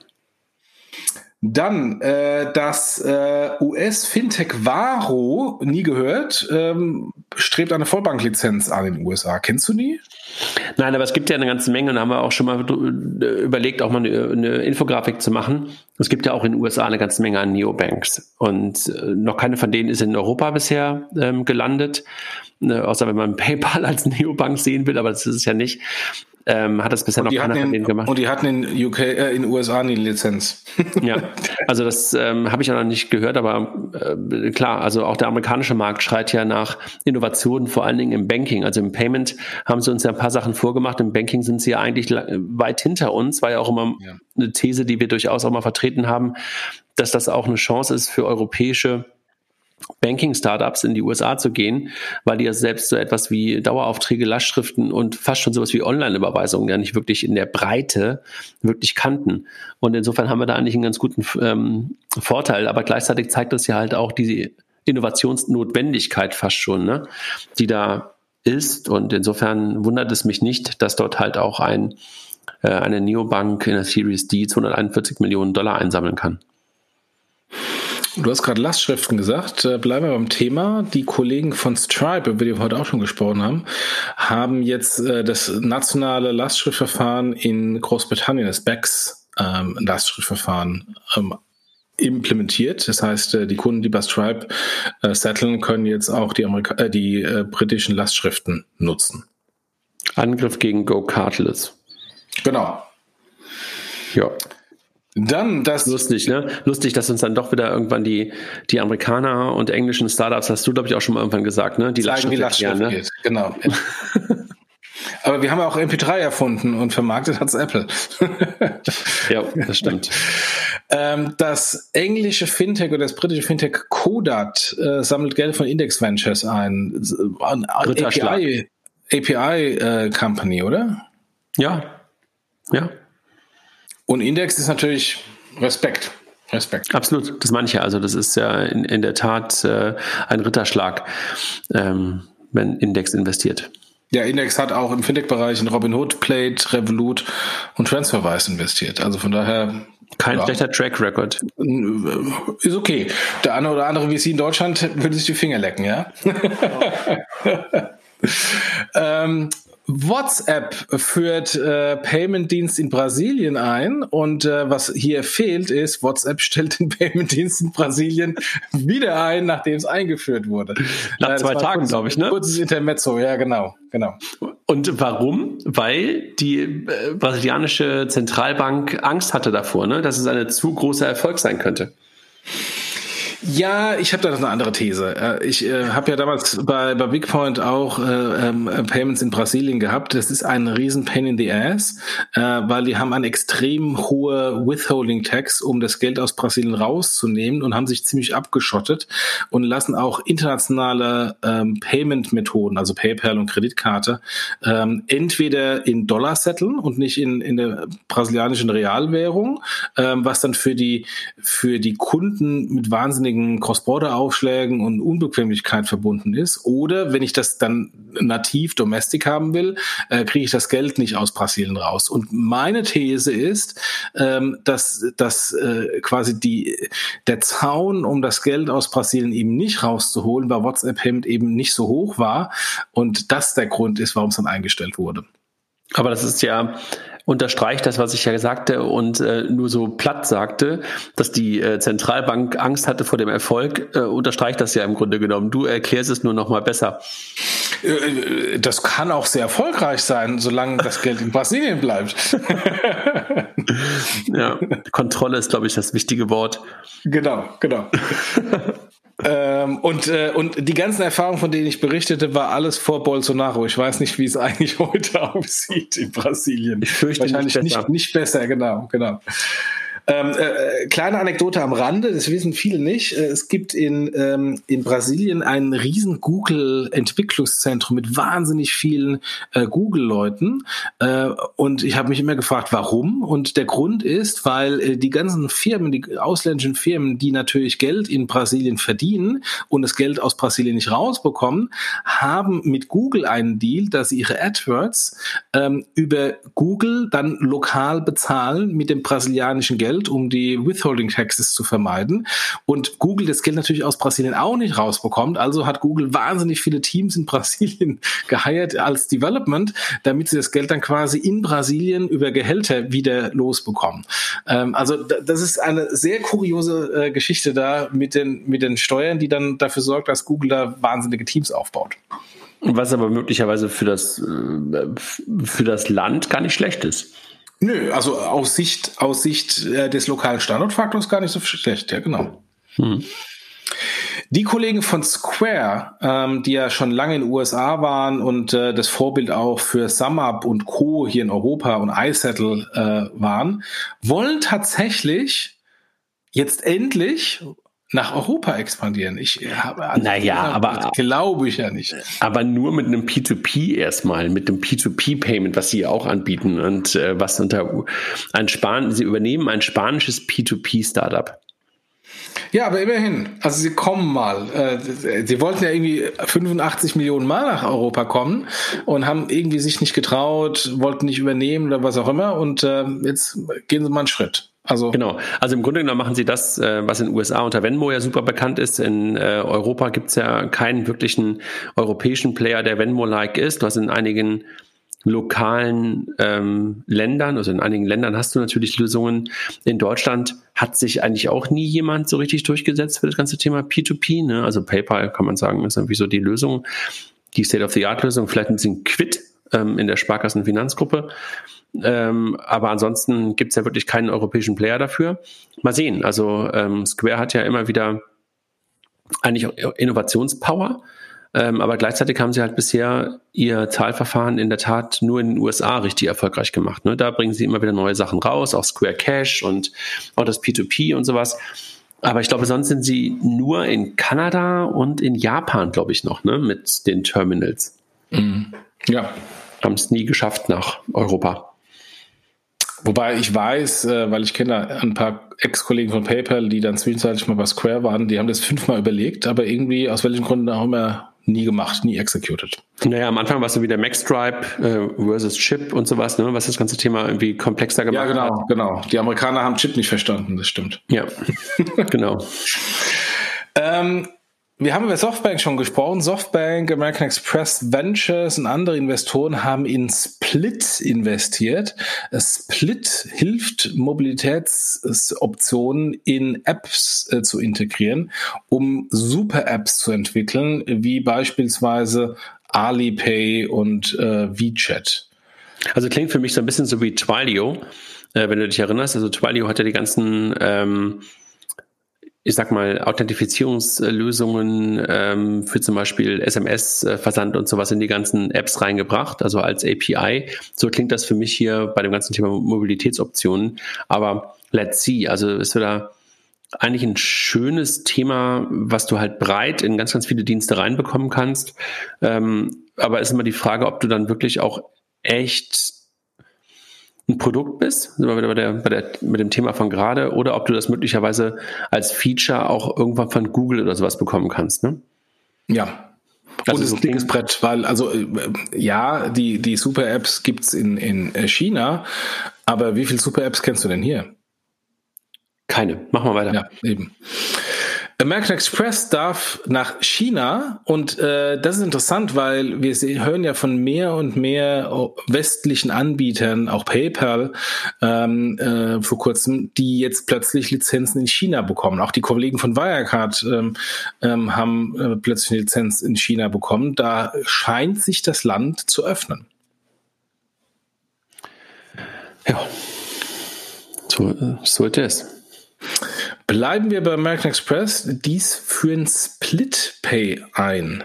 Dann äh, das äh, US-Fintech Varo, nie gehört, ähm, strebt eine Vollbanklizenz an in den USA. Kennst du die? Nein, aber es gibt ja eine ganze Menge und haben wir auch schon mal überlegt, auch mal eine, eine Infografik zu machen. Es gibt ja auch in den USA eine ganze Menge an Neobanks und äh, noch keine von denen ist in Europa bisher ähm, gelandet, äh, außer wenn man [LAUGHS] PayPal als Neobank sehen will, aber das ist es ja nicht ähm, hat das bisher noch keiner von denen gemacht. Und die hatten in UK, äh, in USA eine Lizenz. ja, also das ähm, habe ich ja noch nicht gehört, aber äh, klar, also auch der amerikanische Markt schreit ja nach Innovationen, vor allen Dingen im Banking. Also im Payment haben sie uns ja ein paar Sachen vorgemacht. Im Banking sind sie ja eigentlich weit hinter uns, war ja auch immer ja. eine These, die wir durchaus auch mal vertreten haben, dass das auch eine Chance ist für europäische Banking-Startups in die USA zu gehen, weil die ja selbst so etwas wie Daueraufträge, Lastschriften und fast schon sowas wie Online-Überweisungen ja nicht wirklich in der Breite wirklich kannten. Und insofern haben wir da eigentlich einen ganz guten ähm, Vorteil, aber gleichzeitig zeigt das ja halt auch diese Innovationsnotwendigkeit fast schon, ne? die da ist. Und insofern wundert es mich nicht, dass dort halt auch ein, äh, eine Neobank in der Series D 241 Millionen Dollar einsammeln kann. Du hast gerade Lastschriften gesagt. Äh, bleiben wir beim Thema. Die Kollegen von Stripe, über die wir heute auch schon gesprochen haben, haben jetzt äh, das nationale Lastschriftverfahren in Großbritannien, das BEX ähm, Lastschriftverfahren, ähm, implementiert. Das heißt, äh, die Kunden, die bei Stripe settlen, können jetzt auch die, Amerika die britischen Lastschriften nutzen. Angriff gegen Go Cardless. Genau. Ja. Dann das. Lustig, ne? Lustig, dass uns dann doch wieder irgendwann die, die Amerikaner und englischen Startups, hast du, glaube ich, auch schon mal irgendwann gesagt, ne? Die Lastschrift, wie Lastschrift ne? geht. Genau. [LAUGHS] Aber wir haben ja auch MP3 erfunden und vermarktet hat's Apple. [LAUGHS] ja, das stimmt. Ähm, das englische Fintech oder das britische Fintech Kodat äh, sammelt Geld von Index Ventures ein. API, API äh, Company, oder? Ja. Ja. Und Index ist natürlich Respekt. Respekt. Absolut, das meine ich ja. Also das ist ja in, in der Tat äh, ein Ritterschlag, ähm, wenn Index investiert. Ja, Index hat auch im Fintech-Bereich in Robinhood, Plate, Revolut und TransferWise investiert. Also von daher kein ja. schlechter Track Record. Ist okay. Der eine oder andere wie Sie in Deutschland würde sich die Finger lecken, ja? [LAUGHS] ähm, WhatsApp führt äh, Payment-Dienst in Brasilien ein und äh, was hier fehlt ist, WhatsApp [LAUGHS] stellt den Payment-Dienst in Brasilien wieder ein, nachdem es eingeführt wurde. Nach äh, zwei Tagen, glaube ich, ne? Kurzes Intermezzo, ja genau, genau. Und warum? Weil die äh, brasilianische Zentralbank Angst hatte davor, ne? dass es eine zu großer Erfolg sein könnte. Ja, ich habe da noch eine andere These. Äh, ich äh, habe ja damals bei, bei Bigpoint auch äh, ähm, Payments in Brasilien gehabt. Das ist ein riesen Pain in the Ass, äh, weil die haben eine extrem hohe Withholding Tax, um das Geld aus Brasilien rauszunehmen und haben sich ziemlich abgeschottet und lassen auch internationale ähm, Payment-Methoden, also PayPal und Kreditkarte, ähm, entweder in Dollar setteln und nicht in, in der brasilianischen Realwährung, ähm, was dann für die, für die Kunden mit wahnsinnig wahnsinnigen Cross-Border-Aufschlägen und Unbequemlichkeit verbunden ist. Oder wenn ich das dann nativ domestic haben will, äh, kriege ich das Geld nicht aus Brasilien raus. Und meine These ist, ähm, dass, dass äh, quasi die, der Zaun, um das Geld aus Brasilien eben nicht rauszuholen, bei WhatsApp Payment eben nicht so hoch war und das der Grund ist, warum es dann eingestellt wurde. Aber das ist ja unterstreicht das, was ich ja sagte und äh, nur so platt sagte, dass die äh, Zentralbank Angst hatte vor dem Erfolg, äh, unterstreicht das ja im Grunde genommen. Du erklärst es nur noch mal besser. Äh, äh, das kann auch sehr erfolgreich sein, solange das Geld in Brasilien bleibt. [LAUGHS] ja, Kontrolle ist, glaube ich, das wichtige Wort. Genau, genau. [LAUGHS] Ähm, und, äh, und die ganzen Erfahrungen, von denen ich berichtete, war alles vor Bolsonaro. Ich weiß nicht, wie es [LAUGHS] eigentlich heute aussieht in Brasilien. Ich fürchte Wahrscheinlich nicht besser. Nicht, nicht besser, genau, genau. Ähm, äh, äh, kleine Anekdote am Rande, das wissen viele nicht. Äh, es gibt in, ähm, in Brasilien ein riesen Google-Entwicklungszentrum mit wahnsinnig vielen äh, Google-Leuten. Äh, und ich habe mich immer gefragt, warum? Und der Grund ist, weil äh, die ganzen Firmen, die ausländischen Firmen, die natürlich Geld in Brasilien verdienen und das Geld aus Brasilien nicht rausbekommen, haben mit Google einen Deal, dass sie ihre AdWords ähm, über Google dann lokal bezahlen mit dem brasilianischen Geld Geld, um die Withholding Taxes zu vermeiden. Und Google das Geld natürlich aus Brasilien auch nicht rausbekommt. Also hat Google wahnsinnig viele Teams in [LAUGHS] Brasilien geheiert als Development, damit sie das Geld dann quasi in Brasilien über Gehälter wieder losbekommen. Ähm, also das ist eine sehr kuriose äh, Geschichte da mit den, mit den Steuern, die dann dafür sorgt, dass Google da wahnsinnige Teams aufbaut. Was aber möglicherweise für das, äh, für das Land gar nicht schlecht ist. Nö, also aus Sicht, aus Sicht äh, des lokalen Standortfaktors gar nicht so schlecht, ja, genau. Hm. Die Kollegen von Square, ähm, die ja schon lange in den USA waren und äh, das Vorbild auch für SumUp und Co. hier in Europa und iSettle äh, waren, wollen tatsächlich jetzt endlich nach Europa expandieren. Ich habe naja, aber glaube ich ja nicht. Aber nur mit einem P2P erstmal, mit einem P2P-Payment, was sie auch anbieten und äh, was unter ein Span sie übernehmen ein spanisches P2P-Startup. Ja, aber immerhin. Also sie kommen mal. Äh, sie wollten ja irgendwie 85 Millionen Mal nach Europa kommen und haben irgendwie sich nicht getraut, wollten nicht übernehmen oder was auch immer. Und äh, jetzt gehen sie mal einen Schritt. Also genau. Also im Grunde genommen machen sie das, äh, was in den USA unter Venmo ja super bekannt ist. In äh, Europa gibt es ja keinen wirklichen europäischen Player, der Venmo-like ist. Du hast in einigen lokalen ähm, Ländern, also in einigen Ländern hast du natürlich Lösungen. In Deutschland hat sich eigentlich auch nie jemand so richtig durchgesetzt für das ganze Thema P2P. Ne? Also PayPal kann man sagen, ist irgendwie so die Lösung, die State-of-the-Art-Lösung, vielleicht ein bisschen Quit ähm, in der Sparkassenfinanzgruppe. Ähm, aber ansonsten gibt es ja wirklich keinen europäischen Player dafür. Mal sehen. Also ähm, Square hat ja immer wieder eigentlich Innovationspower, ähm, aber gleichzeitig haben sie halt bisher ihr Zahlverfahren in der Tat nur in den USA richtig erfolgreich gemacht. Ne? Da bringen sie immer wieder neue Sachen raus, auch Square Cash und auch das P2P und sowas. Aber ich glaube, sonst sind sie nur in Kanada und in Japan, glaube ich, noch, ne, mit den Terminals. Mhm. Ja. Haben es nie geschafft nach Europa. Wobei ich weiß, äh, weil ich kenne ein paar Ex-Kollegen von PayPal, die dann zwischenzeitlich mal bei Square waren, die haben das fünfmal überlegt, aber irgendwie aus welchen Gründen auch immer nie gemacht, nie executed. Naja, am Anfang war es so wie der Maxstripe äh, versus Chip und sowas, ne, was das ganze Thema irgendwie komplexer gemacht hat. Ja, genau, hat. genau. Die Amerikaner haben Chip nicht verstanden, das stimmt. Ja, [LAUGHS] genau. ähm, wir haben über Softbank schon gesprochen. Softbank, American Express Ventures und andere Investoren haben in Split investiert. Split hilft, Mobilitätsoptionen in Apps äh, zu integrieren, um Super-Apps zu entwickeln, wie beispielsweise Alipay und äh, WeChat. Also klingt für mich so ein bisschen so wie Twilio, äh, wenn du dich erinnerst. Also Twilio hat ja die ganzen ähm, ich sag mal, Authentifizierungslösungen ähm, für zum Beispiel SMS-Versand und sowas in die ganzen Apps reingebracht, also als API. So klingt das für mich hier bei dem ganzen Thema Mobilitätsoptionen. Aber let's see, also ist da eigentlich ein schönes Thema, was du halt breit in ganz, ganz viele Dienste reinbekommen kannst. Ähm, aber ist immer die Frage, ob du dann wirklich auch echt ein Produkt bist, sind wir wieder bei der, bei der, mit dem Thema von gerade, oder ob du das möglicherweise als Feature auch irgendwann von Google oder sowas bekommen kannst, ne? Ja. Also und es ist ein dickes Brett, weil, also äh, ja, die, die Super-Apps gibt's in, in äh, China, aber wie viele Super-Apps kennst du denn hier? Keine. Machen wir weiter. Ja, eben. American Express darf nach China und äh, das ist interessant, weil wir hören ja von mehr und mehr westlichen Anbietern, auch PayPal ähm, äh, vor kurzem, die jetzt plötzlich Lizenzen in China bekommen. Auch die Kollegen von Wirecard ähm, ähm, haben äh, plötzlich eine Lizenz in China bekommen. Da scheint sich das Land zu öffnen. Ja, so, äh, so it is. Bleiben wir bei American Express. Dies führen Split Pay ein.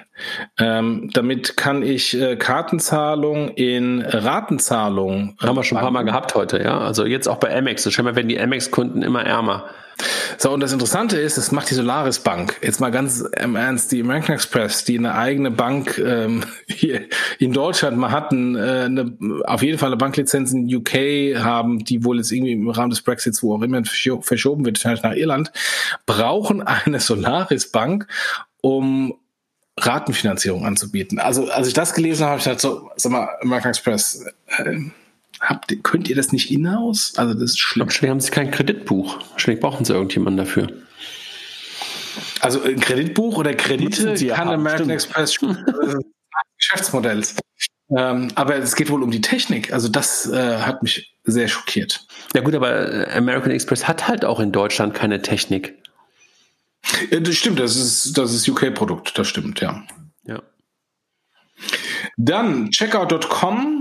Ähm, damit kann ich äh, Kartenzahlung in Ratenzahlung. Haben wir schon ein paar Mal gehabt heute, ja. Also jetzt auch bei Amex. Scheinbar werden die Amex-Kunden immer ärmer. So, und das Interessante ist, das macht die Solaris Bank. Jetzt mal ganz im Ernst, die American Express, die eine eigene Bank ähm, [LAUGHS] hier in Deutschland mal hatten, äh, eine, auf jeden Fall eine Banklizenz in UK haben, die wohl jetzt irgendwie im Rahmen des Brexits, wo auch immer verschoben wird, nach Irland, brauchen eine Solaris Bank, um Ratenfinanzierung anzubieten. Also, als ich das gelesen habe, habe ich gedacht, so, sag mal, American Express, äh, habt, könnt ihr das nicht in-house? Also, das ist schlimm. Wahrscheinlich haben sie kein Kreditbuch. Wahrscheinlich brauchen sie irgendjemanden dafür. Also, ein Kreditbuch oder Kredite sie kann ja, American stimmt. Express [LAUGHS] Geschäftsmodells. Ähm, aber es geht wohl um die Technik. Also, das äh, hat mich sehr schockiert. Ja, gut, aber American Express hat halt auch in Deutschland keine Technik. Ja, das stimmt, das ist, das ist UK-Produkt, das stimmt, ja. Ja. Dann checkout.com äh,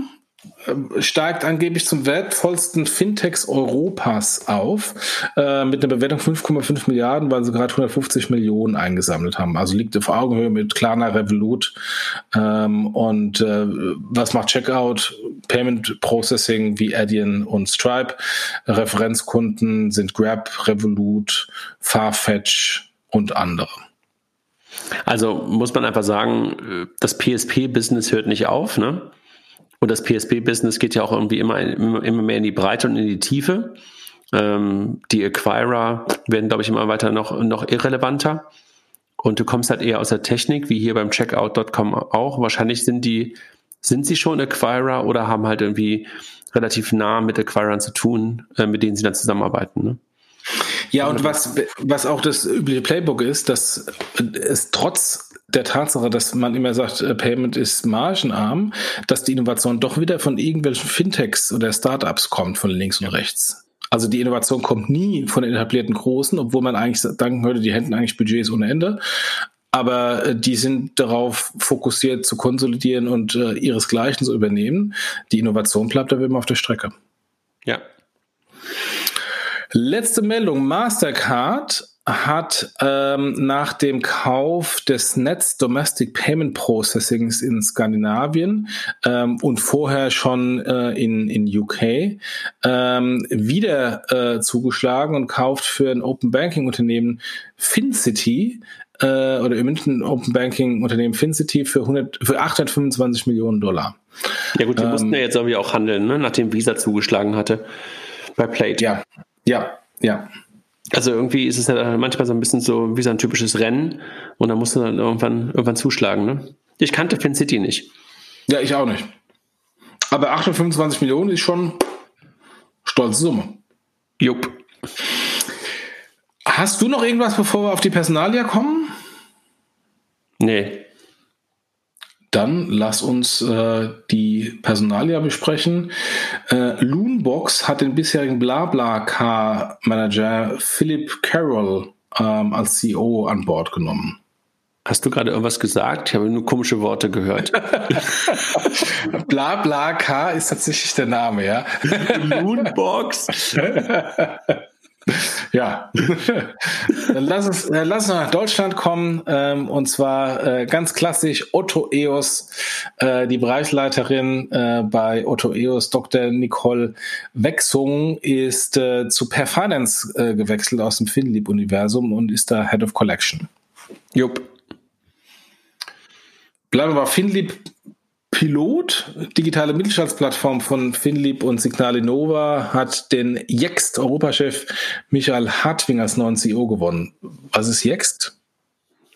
steigt angeblich zum wertvollsten Fintechs Europas auf, äh, mit einer Bewertung 5,5 Milliarden, weil sie gerade 150 Millionen eingesammelt haben. Also liegt auf Augenhöhe mit Klarna, Revolut. Ähm, und äh, was macht Checkout? Payment Processing wie Adyen und Stripe. Referenzkunden sind Grab, Revolut, Farfetch, und andere. Also muss man einfach sagen, das PSP-Business hört nicht auf, ne? Und das PSP-Business geht ja auch irgendwie immer, immer mehr in die Breite und in die Tiefe. Ähm, die Acquirer werden, glaube ich, immer weiter noch, noch irrelevanter. Und du kommst halt eher aus der Technik, wie hier beim Checkout.com auch. Wahrscheinlich sind die, sind sie schon Acquirer oder haben halt irgendwie relativ nah mit Acquirern zu tun, äh, mit denen sie dann zusammenarbeiten. Ne? Ja, und was, was auch das übliche Playbook ist, dass es trotz der Tatsache, dass man immer sagt, äh, Payment ist margenarm, dass die Innovation doch wieder von irgendwelchen Fintechs oder Startups kommt, von links und rechts. Also die Innovation kommt nie von den etablierten Großen, obwohl man eigentlich denken würde, die hätten eigentlich Budgets ohne Ende. Aber äh, die sind darauf fokussiert zu konsolidieren und äh, ihresgleichen zu übernehmen. Die Innovation bleibt aber immer auf der Strecke. Ja, Letzte Meldung. Mastercard hat ähm, nach dem Kauf des Netz Domestic Payment Processings in Skandinavien ähm, und vorher schon äh, in, in UK ähm, wieder äh, zugeschlagen und kauft für ein Open Banking Unternehmen FinCity äh, oder im München Open Banking Unternehmen FinCity für, 100, für 825 Millionen Dollar. Ja gut, die mussten ähm, ja jetzt irgendwie auch handeln, ne? nachdem Visa zugeschlagen hatte bei Plate. Ja, ja, ja. Also irgendwie ist es ja manchmal so ein bisschen so wie so ein typisches Rennen und da musst du dann irgendwann, irgendwann zuschlagen. Ne? Ich kannte FinCity nicht. Ja, ich auch nicht. Aber 28 Millionen ist schon stolze Summe. Jupp. Hast du noch irgendwas, bevor wir auf die Personalia kommen? Nee. Dann lass uns äh, die Personalia besprechen. Äh, Loonbox hat den bisherigen BlaBlaCar-Manager Philip Carroll ähm, als CEO an Bord genommen. Hast du gerade irgendwas gesagt? Ich habe nur komische Worte gehört. bla bla K ist tatsächlich der Name, ja. Moonbox. [LAUGHS] ja. [LAUGHS] Dann lass uns, äh, lass uns nach Deutschland kommen. Ähm, und zwar äh, ganz klassisch Otto EOS, äh, die Bereichsleiterin äh, bei Otto EOS, Dr. Nicole Wechsung, ist äh, zu Per Finance äh, gewechselt aus dem Finlieb-Universum und ist da Head of Collection. Jupp. Bleiben wir bei Finlieb Pilot, digitale Mittelstandsplattform von Finlieb und Signal Innova, hat den Jext Europachef Michael Hartwing als neuen CEO gewonnen. Was ist Jext?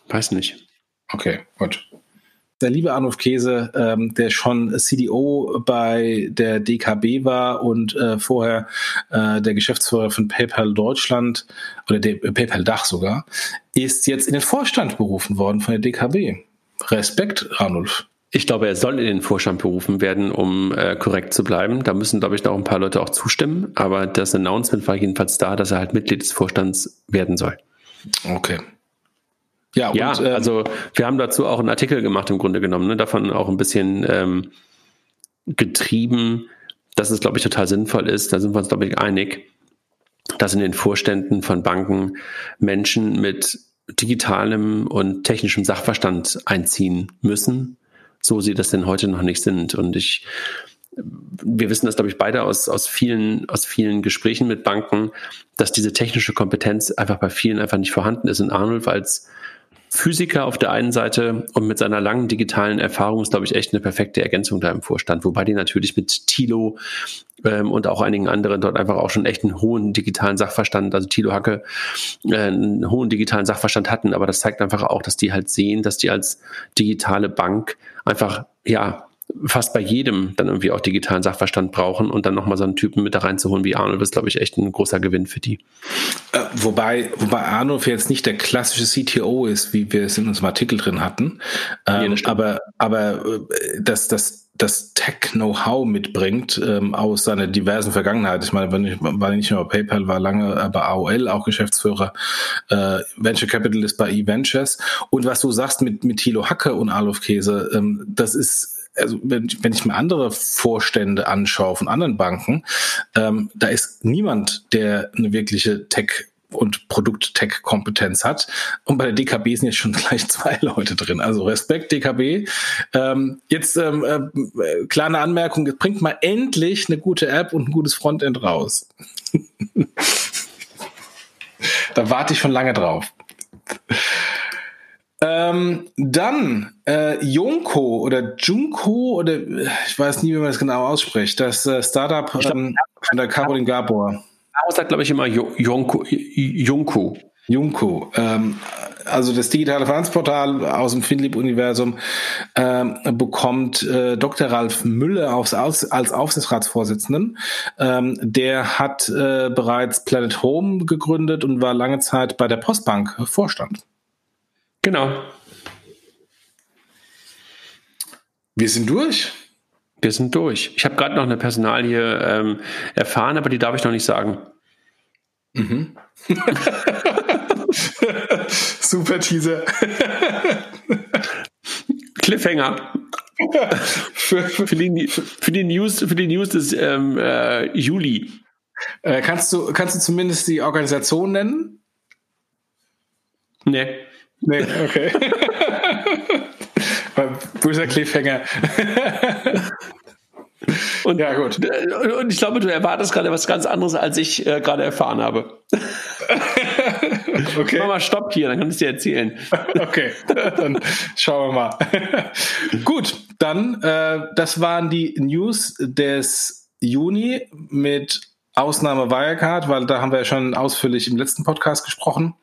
Weiß nicht. Okay, gut. Der liebe Arnulf Käse, ähm, der schon CDO bei der DKB war und äh, vorher äh, der Geschäftsführer von PayPal Deutschland oder der, äh, PayPal Dach sogar, ist jetzt in den Vorstand berufen worden von der DKB. Respekt, Arnulf. Ich glaube, er soll in den Vorstand berufen werden, um äh, korrekt zu bleiben. Da müssen, glaube ich, noch ein paar Leute auch zustimmen. Aber das Announcement war jedenfalls da, dass er halt Mitglied des Vorstands werden soll. Okay. Ja, ja und, ähm, also wir haben dazu auch einen Artikel gemacht im Grunde genommen, ne? davon auch ein bisschen ähm, getrieben, dass es, glaube ich, total sinnvoll ist. Da sind wir uns, glaube ich, einig, dass in den Vorständen von Banken Menschen mit digitalem und technischem Sachverstand einziehen müssen, so sie das denn heute noch nicht sind. Und ich, wir wissen das, glaube ich, beide aus, aus vielen, aus vielen Gesprächen mit Banken, dass diese technische Kompetenz einfach bei vielen einfach nicht vorhanden ist. In Arnold als Physiker auf der einen Seite und mit seiner langen digitalen Erfahrung ist, glaube ich, echt eine perfekte Ergänzung da im Vorstand. Wobei die natürlich mit Tilo ähm, und auch einigen anderen dort einfach auch schon echt einen hohen digitalen Sachverstand, also Tilo Hacke, äh, einen hohen digitalen Sachverstand hatten. Aber das zeigt einfach auch, dass die halt sehen, dass die als digitale Bank einfach, ja, fast bei jedem dann irgendwie auch digitalen Sachverstand brauchen und dann nochmal so einen Typen mit da reinzuholen wie Arnold, ist, glaube ich, echt ein großer Gewinn für die. Äh, wobei, wobei Arnold jetzt nicht der klassische CTO ist, wie wir es in unserem Artikel drin hatten. Ähm, ja, aber, aber äh, das, das, das Tech-Know-how mitbringt ähm, aus seiner diversen Vergangenheit. Ich meine, wenn ich, war nicht nur bei PayPal, war lange bei AOL auch Geschäftsführer, äh, Venture Capitalist bei eVentures. Und was du sagst mit, mit Thilo Hacke und Alof Käse, ähm, das ist also wenn, wenn ich mir andere Vorstände anschaue von anderen Banken, ähm, da ist niemand, der eine wirkliche Tech und Produkt-Tech-Kompetenz hat. Und bei der DKB sind jetzt schon [LAUGHS] gleich zwei Leute drin. Also Respekt, DKB. Ähm, jetzt ähm, äh, kleine Anmerkung, bringt mal endlich eine gute App und ein gutes Frontend raus. [LAUGHS] da warte ich schon lange drauf. Ähm, dann äh, Junko oder Junko oder ich weiß nie, wie man das genau ausspricht. Das äh, Startup ähm, von der Caroline Gabor. Daraus sagt, glaube ich, immer Junko. Junko. Junko. Ähm, also das digitale Finanzportal aus dem Finlieb-Universum ähm, bekommt äh, Dr. Ralf Müller aufs, als, als Aufsichtsratsvorsitzenden. Ähm, der hat äh, bereits Planet Home gegründet und war lange Zeit bei der Postbank Vorstand. Genau. Wir sind durch. Wir sind durch. Ich habe gerade noch eine Personalie ähm, erfahren, aber die darf ich noch nicht sagen. Mhm. [LAUGHS] Super Teaser. Cliffhanger. für, für, die, für, die, News, für die News des ähm, äh, Juli. Äh, kannst, du, kannst du zumindest die Organisation nennen? Nee. Nee, okay. [LAUGHS] Böser Cliffhanger. [LAUGHS] Und, ja, gut. Und ich glaube, du erwartest gerade was ganz anderes, als ich äh, gerade erfahren habe. [LAUGHS] okay. Mach mal Stopp hier, dann kann ich dir erzählen. [LAUGHS] okay, dann schauen wir mal. gut, dann, äh, das waren die News des Juni mit Ausnahme Wirecard, weil da haben wir ja schon ausführlich im letzten Podcast gesprochen.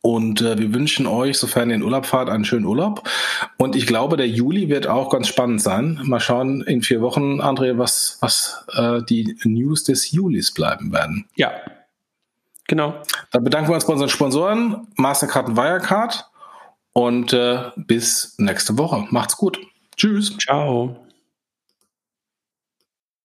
Und äh, wir wünschen euch, sofern ihr in Urlaub fahrt, einen schönen Urlaub. Und ich glaube, der Juli wird auch ganz spannend sein. Mal schauen in vier Wochen, André, was, was äh, die News des Julis bleiben werden. Ja, genau. Dann bedanken wir uns bei unseren Sponsoren, Mastercard und Wirecard. Und äh, bis nächste Woche. Macht's gut. Tschüss. Ciao.